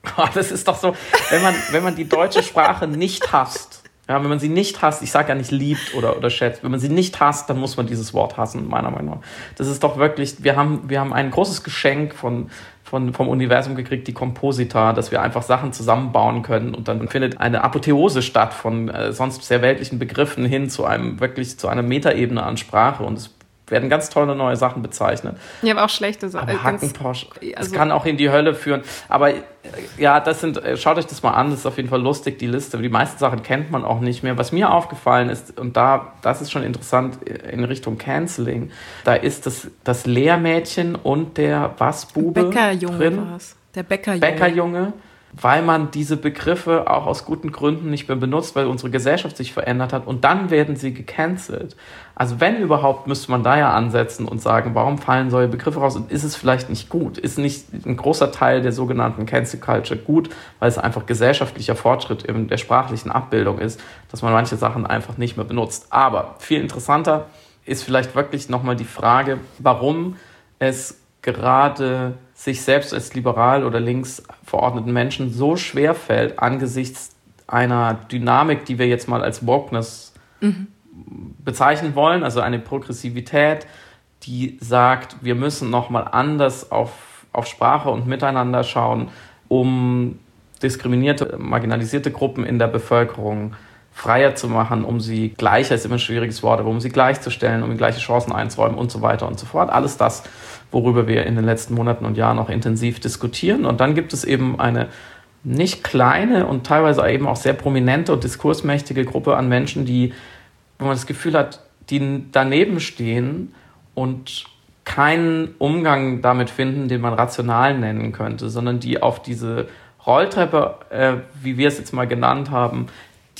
Das ist doch so, wenn man, wenn man die deutsche Sprache nicht hasst, ja, wenn man sie nicht hasst, ich sage ja nicht liebt oder, oder schätzt, wenn man sie nicht hasst, dann muss man dieses Wort hassen, meiner Meinung nach. Das ist doch wirklich, wir haben, wir haben ein großes Geschenk von, von, vom Universum gekriegt, die Komposita, dass wir einfach Sachen zusammenbauen können und dann findet eine Apotheose statt von äh, sonst sehr weltlichen Begriffen hin zu einem wirklich zu einer Metaebene an Sprache und es werden ganz tolle neue Sachen bezeichnet. Ja, aber auch schlechte Sachen. Hackenposch. Also das kann auch in die Hölle führen. Aber äh, ja, das sind, äh, schaut euch das mal an, das ist auf jeden Fall lustig, die Liste. Die meisten Sachen kennt man auch nicht mehr. Was mir aufgefallen ist, und da, das ist schon interessant äh, in Richtung Canceling, da ist das, das Lehrmädchen und der was Bube Bäckerjunge drin. War's. Der Bäckerjunge. Bäckerjunge weil man diese Begriffe auch aus guten Gründen nicht mehr benutzt, weil unsere Gesellschaft sich verändert hat und dann werden sie gecancelt. Also wenn überhaupt, müsste man da ja ansetzen und sagen, warum fallen solche Begriffe raus und ist es vielleicht nicht gut? Ist nicht ein großer Teil der sogenannten Cancel Culture gut, weil es einfach gesellschaftlicher Fortschritt in der sprachlichen Abbildung ist, dass man manche Sachen einfach nicht mehr benutzt. Aber viel interessanter ist vielleicht wirklich nochmal die Frage, warum es gerade sich selbst als liberal oder links verordneten Menschen so schwer fällt angesichts einer Dynamik, die wir jetzt mal als Wokeness mhm. bezeichnen wollen, also eine Progressivität, die sagt, wir müssen nochmal anders auf, auf Sprache und Miteinander schauen, um diskriminierte, marginalisierte Gruppen in der Bevölkerung freier zu machen, um sie gleicher ist immer ein schwieriges Wort, aber um sie gleichzustellen, um ihnen gleiche Chancen einzuräumen und so weiter und so fort. Alles das, worüber wir in den letzten Monaten und Jahren auch intensiv diskutieren. Und dann gibt es eben eine nicht kleine und teilweise eben auch sehr prominente und diskursmächtige Gruppe an Menschen, die, wenn man das Gefühl hat, die daneben stehen und keinen Umgang damit finden, den man rational nennen könnte, sondern die auf diese Rolltreppe, äh, wie wir es jetzt mal genannt haben,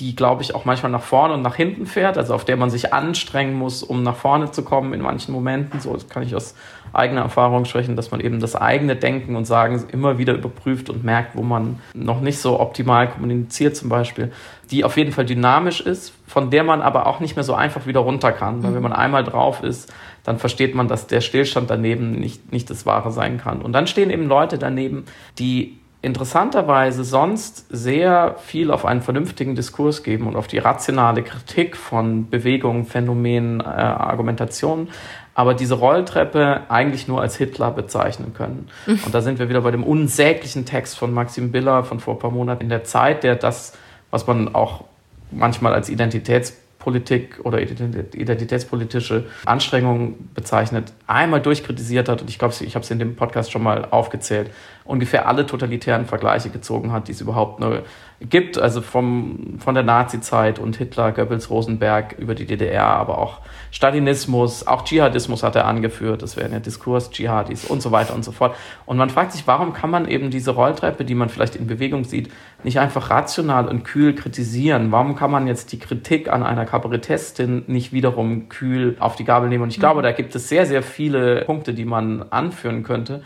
die, glaube ich, auch manchmal nach vorne und nach hinten fährt, also auf der man sich anstrengen muss, um nach vorne zu kommen in manchen Momenten. So kann ich aus eigener Erfahrung sprechen, dass man eben das eigene Denken und Sagen immer wieder überprüft und merkt, wo man noch nicht so optimal kommuniziert zum Beispiel, die auf jeden Fall dynamisch ist, von der man aber auch nicht mehr so einfach wieder runter kann, weil wenn man einmal drauf ist, dann versteht man, dass der Stillstand daneben nicht, nicht das Wahre sein kann. Und dann stehen eben Leute daneben, die interessanterweise sonst sehr viel auf einen vernünftigen Diskurs geben und auf die rationale Kritik von Bewegungen, Phänomenen, äh, Argumentationen, aber diese Rolltreppe eigentlich nur als Hitler bezeichnen können. Mhm. Und da sind wir wieder bei dem unsäglichen Text von Maxim Biller von vor ein paar Monaten in der Zeit, der das, was man auch manchmal als Identitäts Politik oder identitätspolitische Anstrengungen bezeichnet, einmal durchkritisiert hat, und ich glaube, ich habe es in dem Podcast schon mal aufgezählt, ungefähr alle totalitären Vergleiche gezogen hat, die es überhaupt nur gibt, also vom, von der Nazi-Zeit und Hitler, Goebbels, Rosenberg über die DDR, aber auch Stalinismus, auch Dschihadismus hat er angeführt, das wären ja Diskurs-Dschihadis und so weiter und so fort. Und man fragt sich, warum kann man eben diese Rolltreppe, die man vielleicht in Bewegung sieht, nicht einfach rational und kühl kritisieren? Warum kann man jetzt die Kritik an einer Kabarettistin nicht wiederum kühl auf die Gabel nehmen? Und ich glaube, da gibt es sehr, sehr viele Punkte, die man anführen könnte.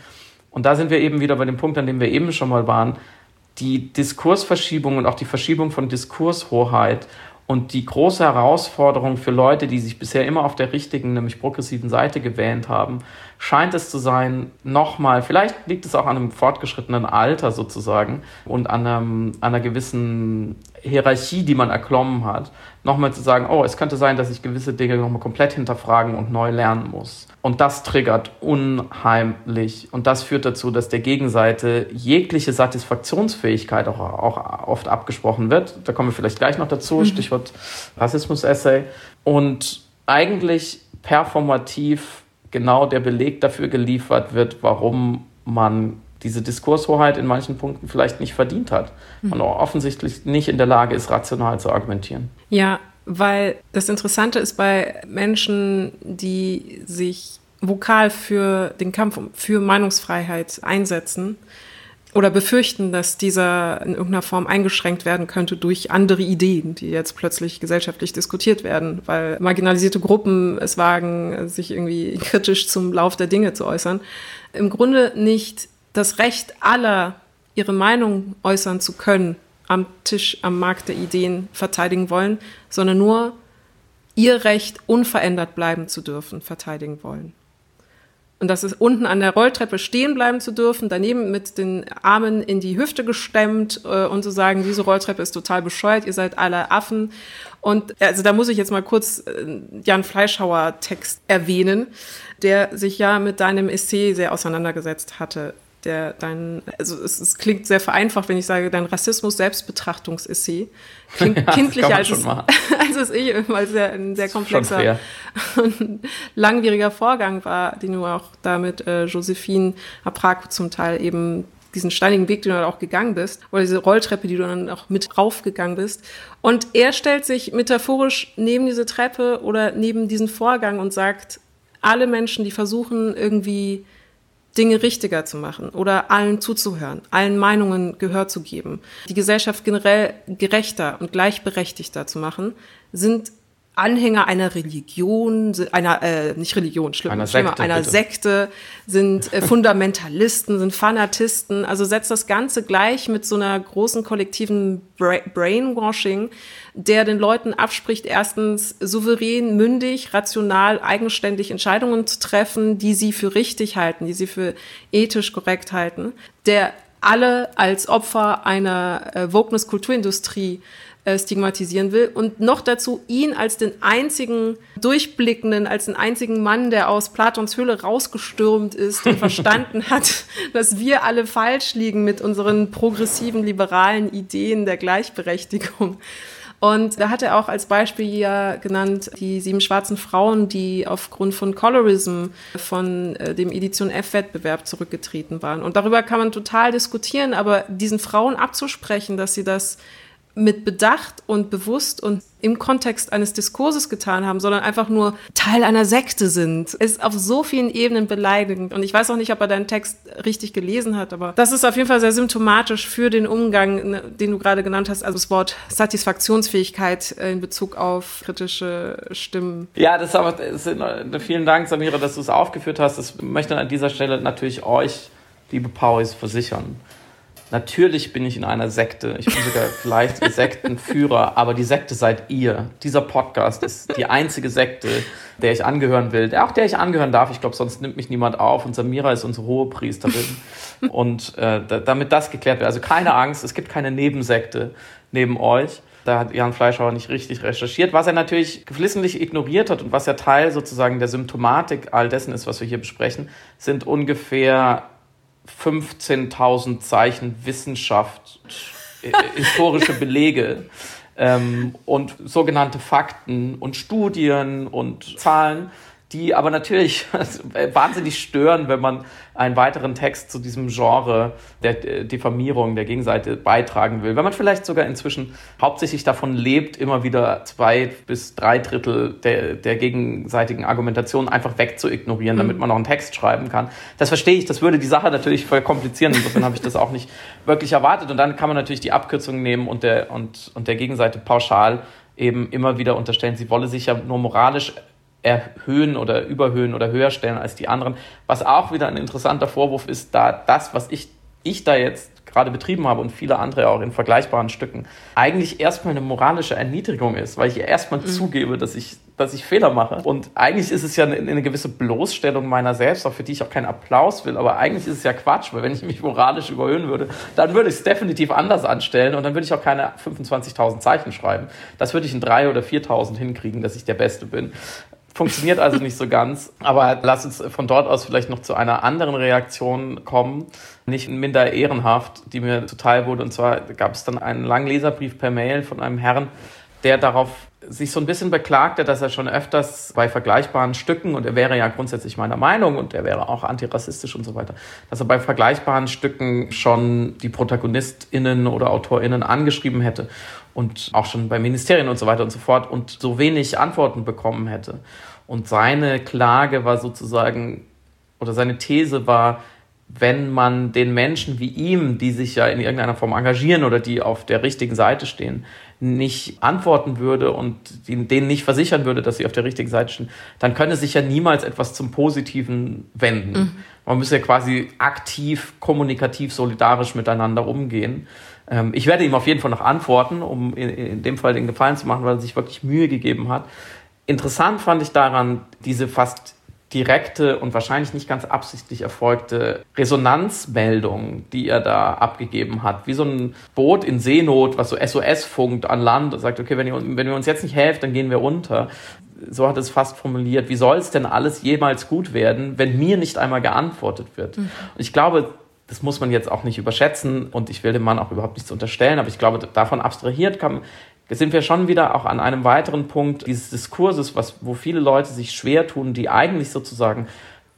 Und da sind wir eben wieder bei dem Punkt, an dem wir eben schon mal waren, die Diskursverschiebung und auch die Verschiebung von Diskurshoheit und die große Herausforderung für Leute, die sich bisher immer auf der richtigen, nämlich progressiven Seite gewähnt haben, scheint es zu sein, nochmal, vielleicht liegt es auch an einem fortgeschrittenen Alter sozusagen und an, einem, an einer gewissen Hierarchie, die man erklommen hat, nochmal zu sagen, oh, es könnte sein, dass ich gewisse Dinge nochmal komplett hinterfragen und neu lernen muss. Und das triggert unheimlich. Und das führt dazu, dass der Gegenseite jegliche Satisfaktionsfähigkeit auch, auch oft abgesprochen wird. Da kommen wir vielleicht gleich noch dazu, mhm. Stichwort Rassismus-Essay. Und eigentlich performativ genau der Beleg dafür geliefert wird, warum man diese Diskurshoheit in manchen Punkten vielleicht nicht verdient hat mhm. und offensichtlich nicht in der Lage ist, rational zu argumentieren. Ja, weil das Interessante ist bei Menschen, die sich vokal für den Kampf für Meinungsfreiheit einsetzen oder befürchten, dass dieser in irgendeiner Form eingeschränkt werden könnte durch andere Ideen, die jetzt plötzlich gesellschaftlich diskutiert werden, weil marginalisierte Gruppen es wagen, sich irgendwie kritisch zum Lauf der Dinge zu äußern. Im Grunde nicht das Recht aller, ihre Meinung äußern zu können, am Tisch, am Markt der Ideen verteidigen wollen, sondern nur ihr Recht, unverändert bleiben zu dürfen, verteidigen wollen. Und das ist unten an der Rolltreppe stehen bleiben zu dürfen, daneben mit den Armen in die Hüfte gestemmt äh, und zu sagen, diese Rolltreppe ist total bescheuert, ihr seid alle Affen. Und also da muss ich jetzt mal kurz äh, Jan Fleischhauer Text erwähnen, der sich ja mit deinem Essay sehr auseinandergesetzt hatte der dein, also es, es, klingt sehr vereinfacht, wenn ich sage, dein Rassismus-Selbstbetrachtungs-Essay. Klingt ja, kindlicher als es, als es ich, weil es ja ein sehr komplexer und langwieriger Vorgang war, den du auch da mit äh, Josephine Aprag zum Teil eben diesen steinigen Weg, den du dann auch gegangen bist, oder diese Rolltreppe, die du dann auch mit raufgegangen bist. Und er stellt sich metaphorisch neben diese Treppe oder neben diesen Vorgang und sagt, alle Menschen, die versuchen, irgendwie Dinge richtiger zu machen oder allen zuzuhören, allen Meinungen Gehör zu geben, die Gesellschaft generell gerechter und gleichberechtigter zu machen, sind Anhänger einer Religion, einer, äh, nicht Religion, schlimm, einer schlimmer, Sekte, einer Sekte, sind äh, Fundamentalisten, sind Fanatisten. Also setzt das Ganze gleich mit so einer großen kollektiven Bra Brainwashing, der den Leuten abspricht, erstens souverän, mündig, rational, eigenständig Entscheidungen zu treffen, die sie für richtig halten, die sie für ethisch korrekt halten, der alle als Opfer einer äh, Wokeness-Kulturindustrie äh, stigmatisieren will und noch dazu ihn als den einzigen Durchblickenden, als den einzigen Mann, der aus Platons Höhle rausgestürmt ist und verstanden hat, dass wir alle falsch liegen mit unseren progressiven, liberalen Ideen der Gleichberechtigung. Und da hat er auch als Beispiel ja genannt die sieben schwarzen Frauen, die aufgrund von Colorism von äh, dem Edition F-Wettbewerb zurückgetreten waren. Und darüber kann man total diskutieren, aber diesen Frauen abzusprechen, dass sie das mit Bedacht und bewusst und im Kontext eines Diskurses getan haben, sondern einfach nur Teil einer Sekte sind, ist auf so vielen Ebenen beleidigend. Und ich weiß auch nicht, ob er deinen Text richtig gelesen hat, aber das ist auf jeden Fall sehr symptomatisch für den Umgang, ne, den du gerade genannt hast, also das Wort Satisfaktionsfähigkeit in Bezug auf kritische Stimmen. Ja, das ist aber das ist, vielen Dank, Samira, dass du es aufgeführt hast. Das möchte an dieser Stelle natürlich euch, liebe Pauis, versichern Natürlich bin ich in einer Sekte. Ich bin sogar vielleicht Sektenführer, aber die Sekte seid ihr. Dieser Podcast ist die einzige Sekte, der ich angehören will, auch der ich angehören darf. Ich glaube, sonst nimmt mich niemand auf. Und Samira ist unsere hohe Priesterin. Und äh, damit das geklärt wird, also keine Angst, es gibt keine Nebensekte neben euch. Da hat Jan Fleischhauer nicht richtig recherchiert. Was er natürlich geflissentlich ignoriert hat und was ja Teil sozusagen der Symptomatik all dessen ist, was wir hier besprechen, sind ungefähr 15.000 Zeichen Wissenschaft, äh, historische Belege ähm, und sogenannte Fakten und Studien und Zahlen, die aber natürlich wahnsinnig stören, wenn man einen weiteren Text zu diesem Genre der Diffamierung der Gegenseite beitragen will. Wenn man vielleicht sogar inzwischen hauptsächlich davon lebt, immer wieder zwei bis drei Drittel der, der gegenseitigen Argumentation einfach wegzuignorieren, damit mhm. man noch einen Text schreiben kann. Das verstehe ich, das würde die Sache natürlich verkomplizieren. Insofern habe ich das auch nicht wirklich erwartet. Und dann kann man natürlich die Abkürzungen nehmen und der, und, und der Gegenseite pauschal eben immer wieder unterstellen, sie wolle sich ja nur moralisch erhöhen oder überhöhen oder höher stellen als die anderen. Was auch wieder ein interessanter Vorwurf ist, da das, was ich, ich da jetzt gerade betrieben habe und viele andere auch in vergleichbaren Stücken, eigentlich erstmal eine moralische Erniedrigung ist, weil ich erstmal mhm. zugebe, dass ich, dass ich Fehler mache. Und eigentlich ist es ja eine, eine, gewisse Bloßstellung meiner selbst, auch für die ich auch keinen Applaus will, aber eigentlich ist es ja Quatsch, weil wenn ich mich moralisch überhöhen würde, dann würde ich es definitiv anders anstellen und dann würde ich auch keine 25.000 Zeichen schreiben. Das würde ich in 3.000 oder 4.000 hinkriegen, dass ich der Beste bin. Funktioniert also nicht so ganz. Aber lass uns von dort aus vielleicht noch zu einer anderen Reaktion kommen. Nicht minder ehrenhaft, die mir zuteil wurde. Und zwar gab es dann einen langen Leserbrief per Mail von einem Herrn, der darauf sich so ein bisschen beklagte, dass er schon öfters bei vergleichbaren Stücken, und er wäre ja grundsätzlich meiner Meinung und er wäre auch antirassistisch und so weiter, dass er bei vergleichbaren Stücken schon die ProtagonistInnen oder AutorInnen angeschrieben hätte und auch schon bei Ministerien und so weiter und so fort und so wenig Antworten bekommen hätte. Und seine Klage war sozusagen, oder seine These war, wenn man den Menschen wie ihm, die sich ja in irgendeiner Form engagieren oder die auf der richtigen Seite stehen, nicht antworten würde und denen nicht versichern würde, dass sie auf der richtigen Seite stehen, dann könne sich ja niemals etwas zum Positiven wenden. Mhm. Man müsse ja quasi aktiv, kommunikativ, solidarisch miteinander umgehen. Ähm, ich werde ihm auf jeden Fall noch antworten, um in, in dem Fall den Gefallen zu machen, weil er sich wirklich Mühe gegeben hat. Interessant fand ich daran diese fast direkte und wahrscheinlich nicht ganz absichtlich erfolgte Resonanzmeldung, die er da abgegeben hat. Wie so ein Boot in Seenot, was so SOS funkt an Land und sagt, okay, wenn ihr, wenn ihr uns jetzt nicht helft, dann gehen wir unter. So hat es fast formuliert. Wie soll es denn alles jemals gut werden, wenn mir nicht einmal geantwortet wird? Mhm. Und ich glaube, das muss man jetzt auch nicht überschätzen und ich will dem Mann auch überhaupt nichts unterstellen, aber ich glaube, davon abstrahiert kann, sind wir schon wieder auch an einem weiteren Punkt dieses Diskurses, was, wo viele Leute sich schwer tun, die eigentlich sozusagen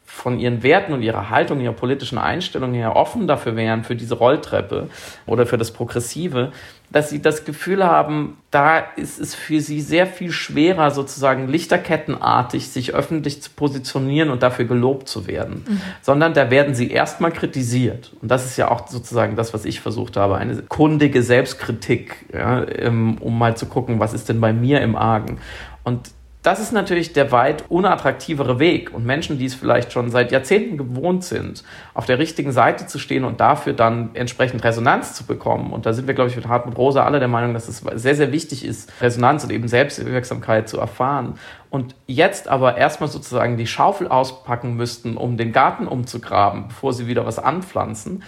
von ihren Werten und ihrer Haltung, ihrer politischen Einstellung her offen dafür wären, für diese Rolltreppe oder für das Progressive, dass sie das Gefühl haben, da ist es für sie sehr viel schwerer, sozusagen lichterkettenartig sich öffentlich zu positionieren und dafür gelobt zu werden, mhm. sondern da werden sie erstmal kritisiert. Und das ist ja auch sozusagen das, was ich versucht habe, eine kundige Selbstkritik, ja, ähm, um mal zu gucken, was ist denn bei mir im Argen. Und das ist natürlich der weit unattraktivere Weg. Und Menschen, die es vielleicht schon seit Jahrzehnten gewohnt sind, auf der richtigen Seite zu stehen und dafür dann entsprechend Resonanz zu bekommen. Und da sind wir, glaube ich, mit Hartmut Rosa alle der Meinung, dass es sehr, sehr wichtig ist, Resonanz und eben Selbstwirksamkeit zu erfahren. Und jetzt aber erstmal sozusagen die Schaufel auspacken müssten, um den Garten umzugraben, bevor sie wieder was anpflanzen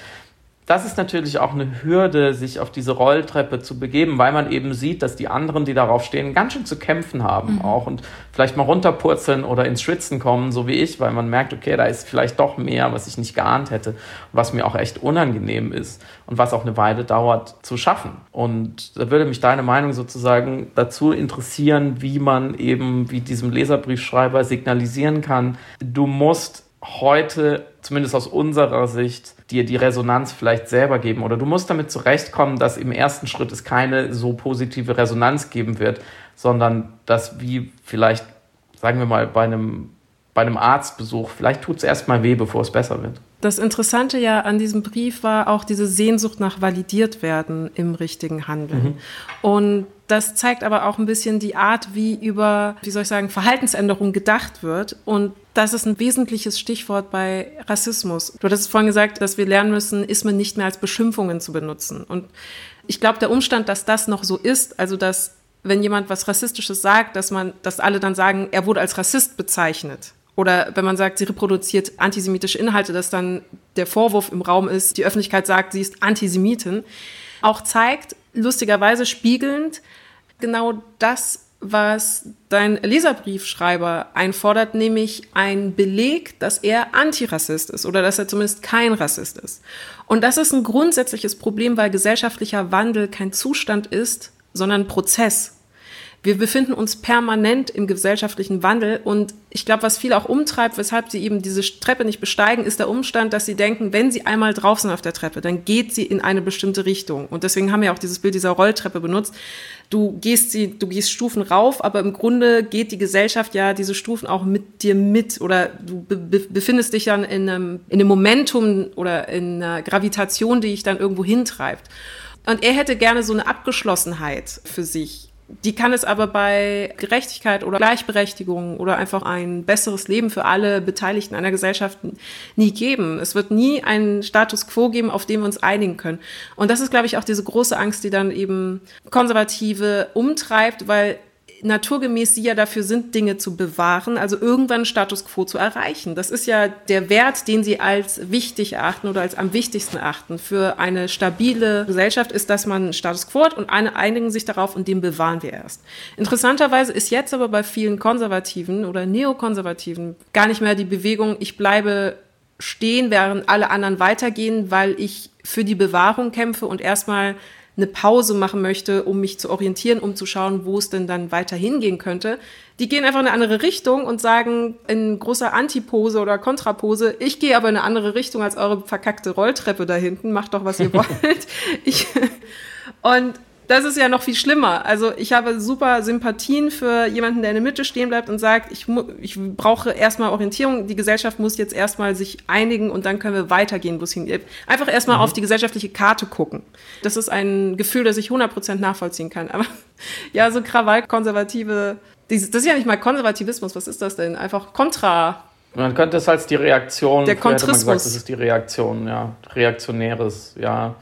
das ist natürlich auch eine Hürde, sich auf diese Rolltreppe zu begeben, weil man eben sieht, dass die anderen, die darauf stehen, ganz schön zu kämpfen haben mhm. auch und vielleicht mal runterpurzeln oder ins Schwitzen kommen, so wie ich, weil man merkt, okay, da ist vielleicht doch mehr, was ich nicht geahnt hätte, was mir auch echt unangenehm ist und was auch eine Weile dauert zu schaffen. Und da würde mich deine Meinung sozusagen dazu interessieren, wie man eben, wie diesem Leserbriefschreiber signalisieren kann, du musst heute, zumindest aus unserer Sicht, dir die Resonanz vielleicht selber geben. Oder du musst damit zurechtkommen, dass im ersten Schritt es keine so positive Resonanz geben wird, sondern dass wie vielleicht, sagen wir mal, bei einem, bei einem Arztbesuch, vielleicht tut es erstmal weh, bevor es besser wird. Das Interessante ja an diesem Brief war auch diese Sehnsucht nach validiert werden im richtigen Handeln. Mhm. Und das zeigt aber auch ein bisschen die Art, wie über, wie soll ich sagen, Verhaltensänderung gedacht wird. Und das ist ein wesentliches Stichwort bei Rassismus. Du hattest vorhin gesagt, dass wir lernen müssen, Ismen nicht mehr als Beschimpfungen zu benutzen. Und ich glaube, der Umstand, dass das noch so ist, also dass wenn jemand was Rassistisches sagt, dass man, dass alle dann sagen, er wurde als Rassist bezeichnet. Oder wenn man sagt, sie reproduziert antisemitische Inhalte, dass dann der Vorwurf im Raum ist, die Öffentlichkeit sagt, sie ist Antisemitin, auch zeigt, lustigerweise spiegelnd, genau das, was dein Leserbriefschreiber einfordert, nämlich ein Beleg, dass er Antirassist ist oder dass er zumindest kein Rassist ist. Und das ist ein grundsätzliches Problem, weil gesellschaftlicher Wandel kein Zustand ist, sondern Prozess. Wir befinden uns permanent im gesellschaftlichen Wandel und ich glaube, was viele auch umtreibt, weshalb sie eben diese Treppe nicht besteigen, ist der Umstand, dass sie denken, wenn sie einmal drauf sind auf der Treppe, dann geht sie in eine bestimmte Richtung. Und deswegen haben wir auch dieses Bild dieser Rolltreppe benutzt. Du gehst sie, du gehst Stufen rauf, aber im Grunde geht die Gesellschaft ja diese Stufen auch mit dir mit oder du be befindest dich dann in einem, in einem Momentum oder in einer Gravitation, die dich dann irgendwo hintreibt. Und er hätte gerne so eine Abgeschlossenheit für sich die kann es aber bei Gerechtigkeit oder Gleichberechtigung oder einfach ein besseres Leben für alle Beteiligten einer Gesellschaft nie geben. Es wird nie einen Status quo geben, auf den wir uns einigen können. Und das ist, glaube ich, auch diese große Angst, die dann eben Konservative umtreibt, weil naturgemäß sie ja dafür sind, Dinge zu bewahren, also irgendwann Status quo zu erreichen. Das ist ja der Wert, den sie als wichtig erachten oder als am wichtigsten achten. Für eine stabile Gesellschaft ist, dass man Status quo hat und eine einigen sich darauf und den bewahren wir erst. Interessanterweise ist jetzt aber bei vielen Konservativen oder Neokonservativen gar nicht mehr die Bewegung, ich bleibe stehen, während alle anderen weitergehen, weil ich für die Bewahrung kämpfe und erstmal eine Pause machen möchte, um mich zu orientieren, um zu schauen, wo es denn dann weiter hingehen könnte. Die gehen einfach in eine andere Richtung und sagen in großer Antipose oder Kontrapose, ich gehe aber in eine andere Richtung als eure verkackte Rolltreppe da hinten, macht doch, was ihr wollt. Ich, und das ist ja noch viel schlimmer. Also ich habe super Sympathien für jemanden, der in der Mitte stehen bleibt und sagt, ich, ich brauche erstmal Orientierung, die Gesellschaft muss jetzt erstmal sich einigen und dann können wir weitergehen, wo es hingeht. Einfach erstmal mhm. auf die gesellschaftliche Karte gucken. Das ist ein Gefühl, das ich 100% nachvollziehen kann. Aber ja, so Krawall-konservative, das ist ja nicht mal Konservativismus, was ist das denn? Einfach Kontra. Man könnte es als die Reaktion, der Kontrismus. Gesagt, das ist die Reaktion, ja, reaktionäres, ja.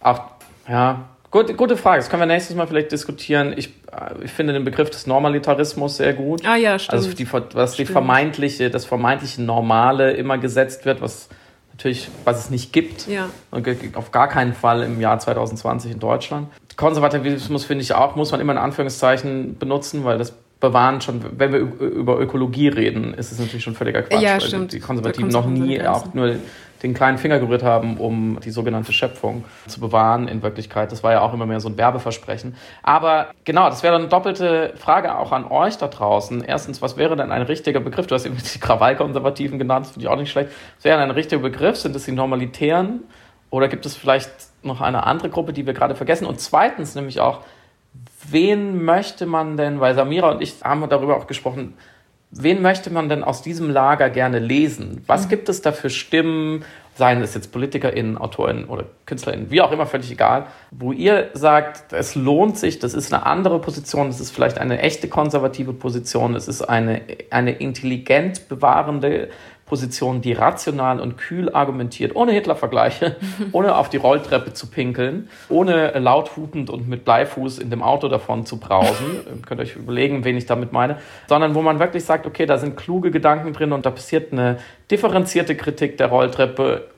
Auch, ja, Gut, gute Frage. Das können wir nächstes Mal vielleicht diskutieren. Ich, äh, ich finde den Begriff des Normalitarismus sehr gut. Ah ja, stimmt. Also die, was die vermeintliche, das vermeintliche Normale immer gesetzt wird, was natürlich, was es nicht gibt. Ja. Und auf gar keinen Fall im Jahr 2020 in Deutschland. Konservativismus finde ich auch, muss man immer in Anführungszeichen benutzen, weil das bewahren schon, wenn wir über Ökologie reden, ist es natürlich schon völliger Quatsch, ja, weil stimmt. die Konservativen noch nie auch nur den kleinen Finger gerührt haben, um die sogenannte Schöpfung zu bewahren in Wirklichkeit. Das war ja auch immer mehr so ein Werbeversprechen. Aber genau, das wäre dann eine doppelte Frage auch an euch da draußen. Erstens, was wäre denn ein richtiger Begriff? Du hast eben die Krawallkonservativen genannt, das finde ich auch nicht schlecht. Was wäre denn ein richtiger Begriff? Sind es die Normalitären? Oder gibt es vielleicht noch eine andere Gruppe, die wir gerade vergessen? Und zweitens nämlich auch, wen möchte man denn, weil Samira und ich haben darüber auch gesprochen, wen möchte man denn aus diesem Lager gerne lesen? Was mhm. gibt es da für Stimmen, seien es jetzt PolitikerInnen, AutorInnen oder KünstlerInnen, wie auch immer, völlig egal, wo ihr sagt, es lohnt sich, das ist eine andere Position, es ist vielleicht eine echte konservative Position, es ist eine, eine intelligent bewahrende Position, die rational und kühl argumentiert, ohne Hitler-Vergleiche, ohne auf die Rolltreppe zu pinkeln, ohne laut hupend und mit Bleifuß in dem Auto davon zu brausen. Ihr könnt euch überlegen, wen ich damit meine. Sondern wo man wirklich sagt, okay, da sind kluge Gedanken drin und da passiert eine differenzierte Kritik der Rolltreppe.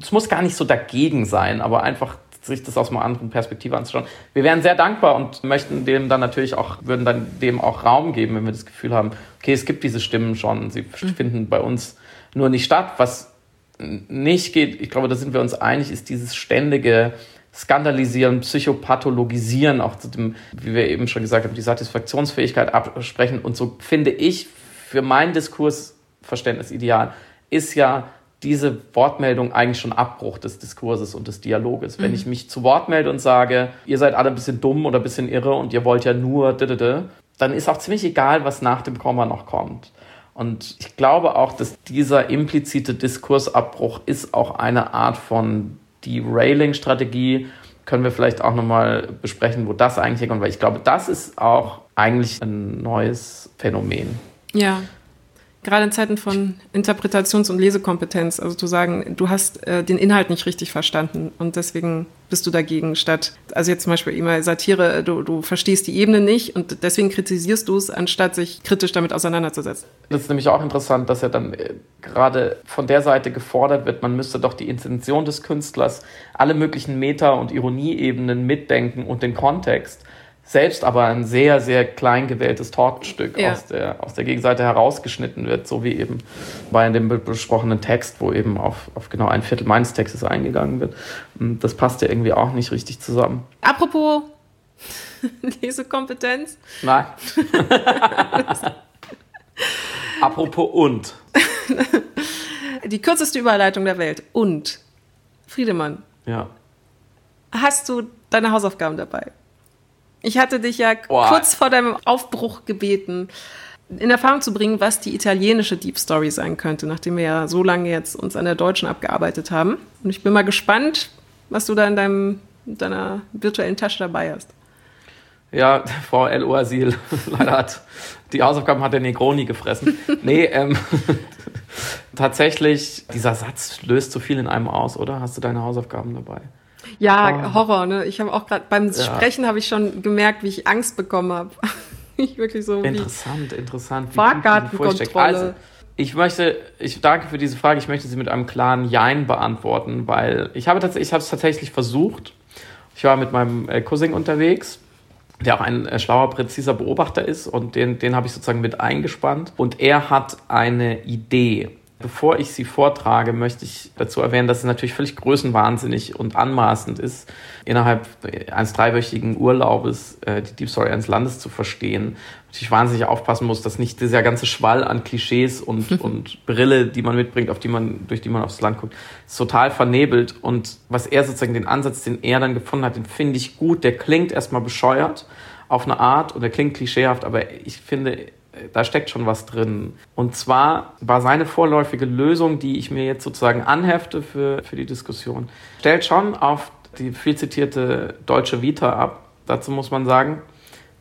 Es muss gar nicht so dagegen sein, aber einfach sich das aus einer anderen Perspektive anzuschauen. Wir wären sehr dankbar und möchten dem dann natürlich auch, würden dann dem auch Raum geben, wenn wir das Gefühl haben, okay, es gibt diese Stimmen schon, sie mhm. finden bei uns nur nicht statt. Was nicht geht, ich glaube, da sind wir uns einig, ist dieses ständige Skandalisieren, Psychopathologisieren, auch zu dem, wie wir eben schon gesagt haben, die Satisfaktionsfähigkeit absprechen. Und so finde ich für mein Diskursverständnis ideal, ist ja diese Wortmeldung eigentlich schon Abbruch des Diskurses und des Dialoges. Mhm. Wenn ich mich zu Wort melde und sage, ihr seid alle ein bisschen dumm oder ein bisschen irre und ihr wollt ja nur, dann ist auch ziemlich egal, was nach dem Komma noch kommt. Und ich glaube auch, dass dieser implizite Diskursabbruch ist auch eine Art von Derailing-Strategie. Können wir vielleicht auch nochmal besprechen, wo das eigentlich herkommt, weil ich glaube, das ist auch eigentlich ein neues Phänomen. Ja, gerade in Zeiten von Interpretations- und Lesekompetenz, also zu sagen, du hast äh, den Inhalt nicht richtig verstanden und deswegen bist du dagegen, statt, also jetzt zum Beispiel immer Satire, du, du verstehst die Ebene nicht und deswegen kritisierst du es, anstatt sich kritisch damit auseinanderzusetzen. Das ist nämlich auch interessant, dass ja dann äh, gerade von der Seite gefordert wird, man müsste doch die Intention des Künstlers, alle möglichen Meta- und Ironieebenen mitdenken und den Kontext selbst aber ein sehr, sehr klein gewähltes Tortenstück ja. aus, der, aus der Gegenseite herausgeschnitten wird, so wie eben bei dem besprochenen Text, wo eben auf, auf genau ein Viertel meines Textes eingegangen wird. Das passt ja irgendwie auch nicht richtig zusammen. Apropos Lesekompetenz. Nein. Apropos und. Die kürzeste Überleitung der Welt. Und. Friedemann. Ja. Hast du deine Hausaufgaben dabei? Ich hatte dich ja Boah. kurz vor deinem Aufbruch gebeten, in Erfahrung zu bringen, was die italienische Deep Story sein könnte, nachdem wir ja so lange jetzt uns an der deutschen abgearbeitet haben. Und ich bin mal gespannt, was du da in deinem, deiner virtuellen Tasche dabei hast. Ja, Frau El Oasil, leider hat die Hausaufgaben hat der Negroni gefressen. Nee, ähm, tatsächlich, dieser Satz löst so viel in einem aus, oder? Hast du deine Hausaufgaben dabei? Ja, oh. Horror, ne? Ich habe auch gerade beim ja. Sprechen habe ich schon gemerkt, wie ich Angst bekommen habe. ich wirklich so interessant, interessant. Fahrkartenkontrolle. Also, ich möchte, ich danke für diese Frage. Ich möchte sie mit einem klaren Jein beantworten, weil ich habe tatsächlich, ich habe es tatsächlich versucht. Ich war mit meinem äh, Cousin unterwegs, der auch ein äh, schlauer, präziser Beobachter ist und den, den habe ich sozusagen mit eingespannt. Und er hat eine Idee. Bevor ich sie vortrage, möchte ich dazu erwähnen, dass es natürlich völlig größenwahnsinnig und anmaßend ist, innerhalb eines dreiwöchigen Urlaubes äh, die Deep Story eines Landes zu verstehen. Natürlich wahnsinnig aufpassen muss, dass nicht dieser ganze Schwall an Klischees und, und Brille, die man mitbringt, auf die man, durch die man aufs Land guckt, ist total vernebelt. Und was er sozusagen, den Ansatz, den er dann gefunden hat, den finde ich gut. Der klingt erstmal bescheuert auf eine Art und der klingt klischeehaft, aber ich finde, da steckt schon was drin. Und zwar war seine vorläufige Lösung, die ich mir jetzt sozusagen anhefte für, für die Diskussion, stellt schon auf die viel zitierte deutsche Vita ab. Dazu muss man sagen,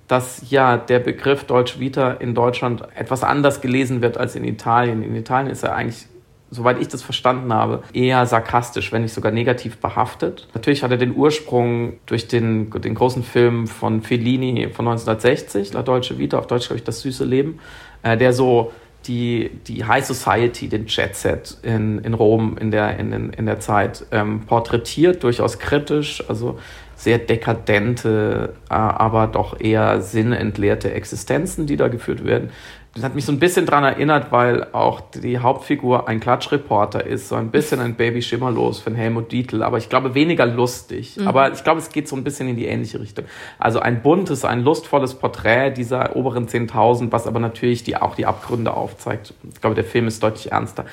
dass ja der Begriff Deutsche Vita in Deutschland etwas anders gelesen wird als in Italien. In Italien ist er eigentlich soweit ich das verstanden habe, eher sarkastisch, wenn nicht sogar negativ behaftet. Natürlich hat er den Ursprung durch den, den großen Film von Fellini von 1960, La Dolce Vita, auf Deutsch glaube ich Das süße Leben, äh, der so die, die High Society, den Jet Set in, in Rom in der, in, in der Zeit ähm, porträtiert, durchaus kritisch, also sehr dekadente, äh, aber doch eher sinnentleerte Existenzen, die da geführt werden. Das hat mich so ein bisschen daran erinnert, weil auch die Hauptfigur ein Klatschreporter ist, so ein bisschen ein Baby Schimmerlos von Helmut Dietl, aber ich glaube weniger lustig. Mhm. Aber ich glaube, es geht so ein bisschen in die ähnliche Richtung. Also ein buntes, ein lustvolles Porträt dieser oberen 10.000, was aber natürlich die, auch die Abgründe aufzeigt. Ich glaube, der Film ist deutlich ernster.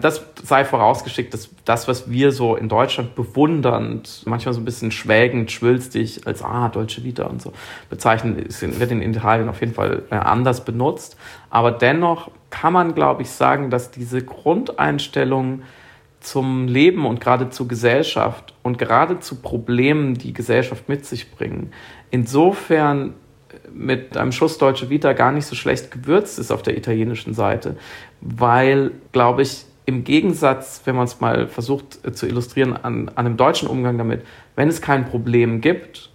Das sei vorausgeschickt, dass das, was wir so in Deutschland bewundernd, manchmal so ein bisschen schwelgend, schwülstig als ah, Deutsche Vita und so bezeichnen, wird in Italien auf jeden Fall äh, anders benutzt. Aber dennoch kann man, glaube ich, sagen, dass diese Grundeinstellung zum Leben und gerade zur Gesellschaft und gerade zu Problemen, die Gesellschaft mit sich bringen, insofern mit einem Schuss Deutsche Vita gar nicht so schlecht gewürzt ist auf der italienischen Seite, weil, glaube ich, im Gegensatz, wenn man es mal versucht äh, zu illustrieren, an, an einem deutschen Umgang damit, wenn es kein Problem gibt,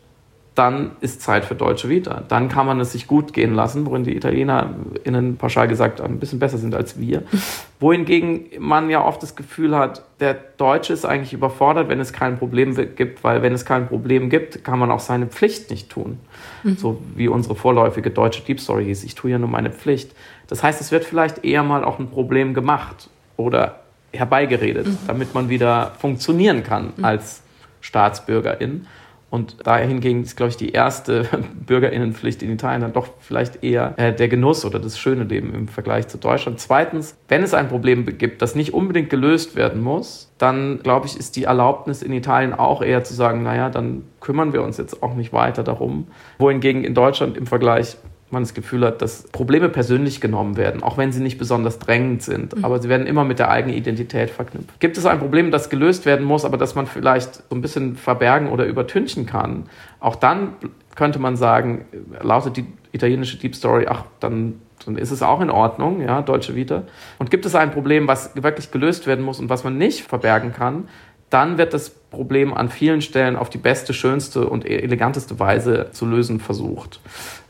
dann ist Zeit für deutsche Vita. Dann kann man es sich gut gehen lassen, worin die ItalienerInnen pauschal gesagt ein bisschen besser sind als wir. Wohingegen man ja oft das Gefühl hat, der Deutsche ist eigentlich überfordert, wenn es kein Problem gibt, weil wenn es kein Problem gibt, kann man auch seine Pflicht nicht tun. Mhm. So wie unsere vorläufige deutsche Deep Story hieß, ich tue ja nur meine Pflicht. Das heißt, es wird vielleicht eher mal auch ein Problem gemacht oder herbeigeredet, mhm. damit man wieder funktionieren kann mhm. als Staatsbürgerin. Und daher hingegen ist, glaube ich, die erste Bürgerinnenpflicht in Italien dann doch vielleicht eher äh, der Genuss oder das schöne Leben im Vergleich zu Deutschland. Zweitens, wenn es ein Problem gibt, das nicht unbedingt gelöst werden muss, dann glaube ich, ist die Erlaubnis in Italien auch eher zu sagen, naja, dann kümmern wir uns jetzt auch nicht weiter darum. Wohingegen in Deutschland im Vergleich man das Gefühl hat, dass Probleme persönlich genommen werden, auch wenn sie nicht besonders drängend sind. Mhm. Aber sie werden immer mit der eigenen Identität verknüpft. Gibt es ein Problem, das gelöst werden muss, aber das man vielleicht so ein bisschen verbergen oder übertünchen kann? Auch dann könnte man sagen, lautet die italienische Deep Story, ach, dann, dann ist es auch in Ordnung, ja, deutsche Vita. Und gibt es ein Problem, was wirklich gelöst werden muss und was man nicht verbergen kann, dann wird das Problem an vielen Stellen auf die beste, schönste und eleganteste Weise zu lösen versucht.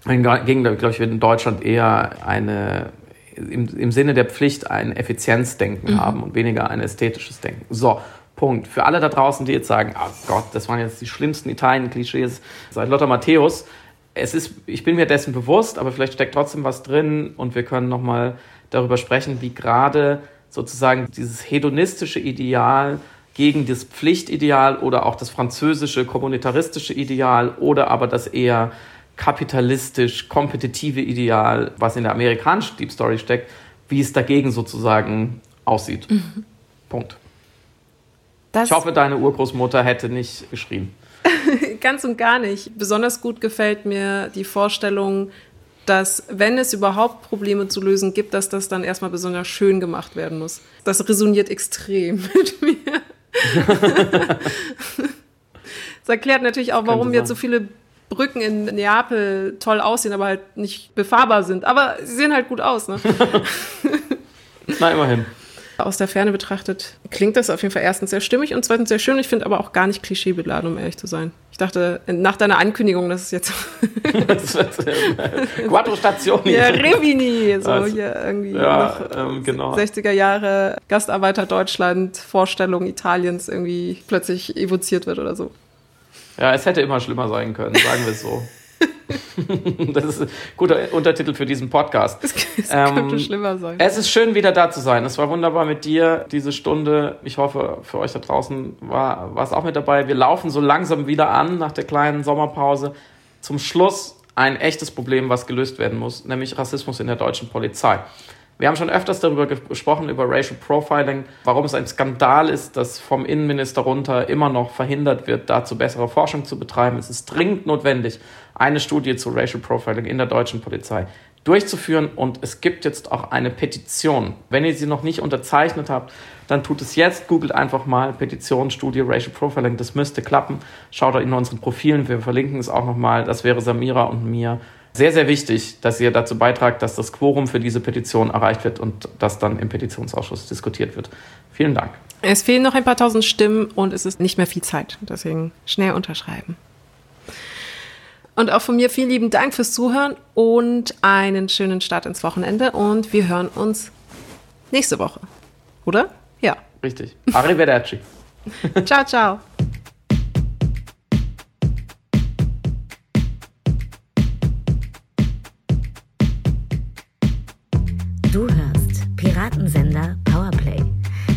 Hingegen, glaube ich, wird in Deutschland eher eine, im, im Sinne der Pflicht ein Effizienzdenken mhm. haben und weniger ein ästhetisches Denken. So, Punkt. Für alle da draußen, die jetzt sagen, oh Gott, das waren jetzt die schlimmsten Italien-Klischees seit Lothar Matthäus. Es ist, ich bin mir dessen bewusst, aber vielleicht steckt trotzdem was drin und wir können nochmal darüber sprechen, wie gerade sozusagen dieses hedonistische Ideal gegen das Pflichtideal oder auch das französische kommunitaristische Ideal oder aber das eher kapitalistisch kompetitive Ideal, was in der amerikanischen Deep Story steckt, wie es dagegen sozusagen aussieht. Mhm. Punkt. Das ich hoffe, deine Urgroßmutter hätte nicht geschrien. Ganz und gar nicht. Besonders gut gefällt mir die Vorstellung, dass wenn es überhaupt Probleme zu lösen gibt, dass das dann erstmal besonders schön gemacht werden muss. Das resoniert extrem mit mir. das erklärt natürlich auch, warum jetzt so viele Brücken in Neapel toll aussehen, aber halt nicht befahrbar sind. Aber sie sehen halt gut aus, ne? Na, immerhin. Aus der Ferne betrachtet klingt das auf jeden Fall erstens sehr stimmig und zweitens sehr schön. Ich finde aber auch gar nicht klischeebeladen, um ehrlich zu sein. Ich dachte, nach deiner Ankündigung, dass es jetzt. Quattro Stationi. Ja, Revini. So also, hier irgendwie ja, ähm, genau. 60er Jahre Gastarbeiter Deutschland, Vorstellung Italiens irgendwie plötzlich evoziert wird oder so. Ja, es hätte immer schlimmer sein können, sagen wir es so. das ist ein guter Untertitel für diesen Podcast. Es, könnte ähm, schlimmer sein. Es ist schön, wieder da zu sein. Es war wunderbar mit dir, diese Stunde. Ich hoffe, für euch da draußen war, war es auch mit dabei. Wir laufen so langsam wieder an nach der kleinen Sommerpause. Zum Schluss ein echtes Problem, was gelöst werden muss, nämlich Rassismus in der deutschen Polizei. Wir haben schon öfters darüber gesprochen, über Racial Profiling, warum es ein Skandal ist, dass vom Innenminister runter immer noch verhindert wird, dazu bessere Forschung zu betreiben. Es ist dringend notwendig, eine Studie zu Racial Profiling in der deutschen Polizei durchzuführen und es gibt jetzt auch eine Petition. Wenn ihr sie noch nicht unterzeichnet habt, dann tut es jetzt. Googelt einfach mal Petition, Studie, Racial Profiling. Das müsste klappen. Schaut in unseren Profilen. Wir verlinken es auch nochmal. Das wäre Samira und mir sehr, sehr wichtig, dass ihr dazu beitragt, dass das Quorum für diese Petition erreicht wird und das dann im Petitionsausschuss diskutiert wird. Vielen Dank. Es fehlen noch ein paar tausend Stimmen und es ist nicht mehr viel Zeit. Deswegen schnell unterschreiben. Und auch von mir vielen lieben Dank fürs Zuhören und einen schönen Start ins Wochenende. Und wir hören uns nächste Woche. Oder? Ja. Richtig. Arrivederci. ciao, ciao.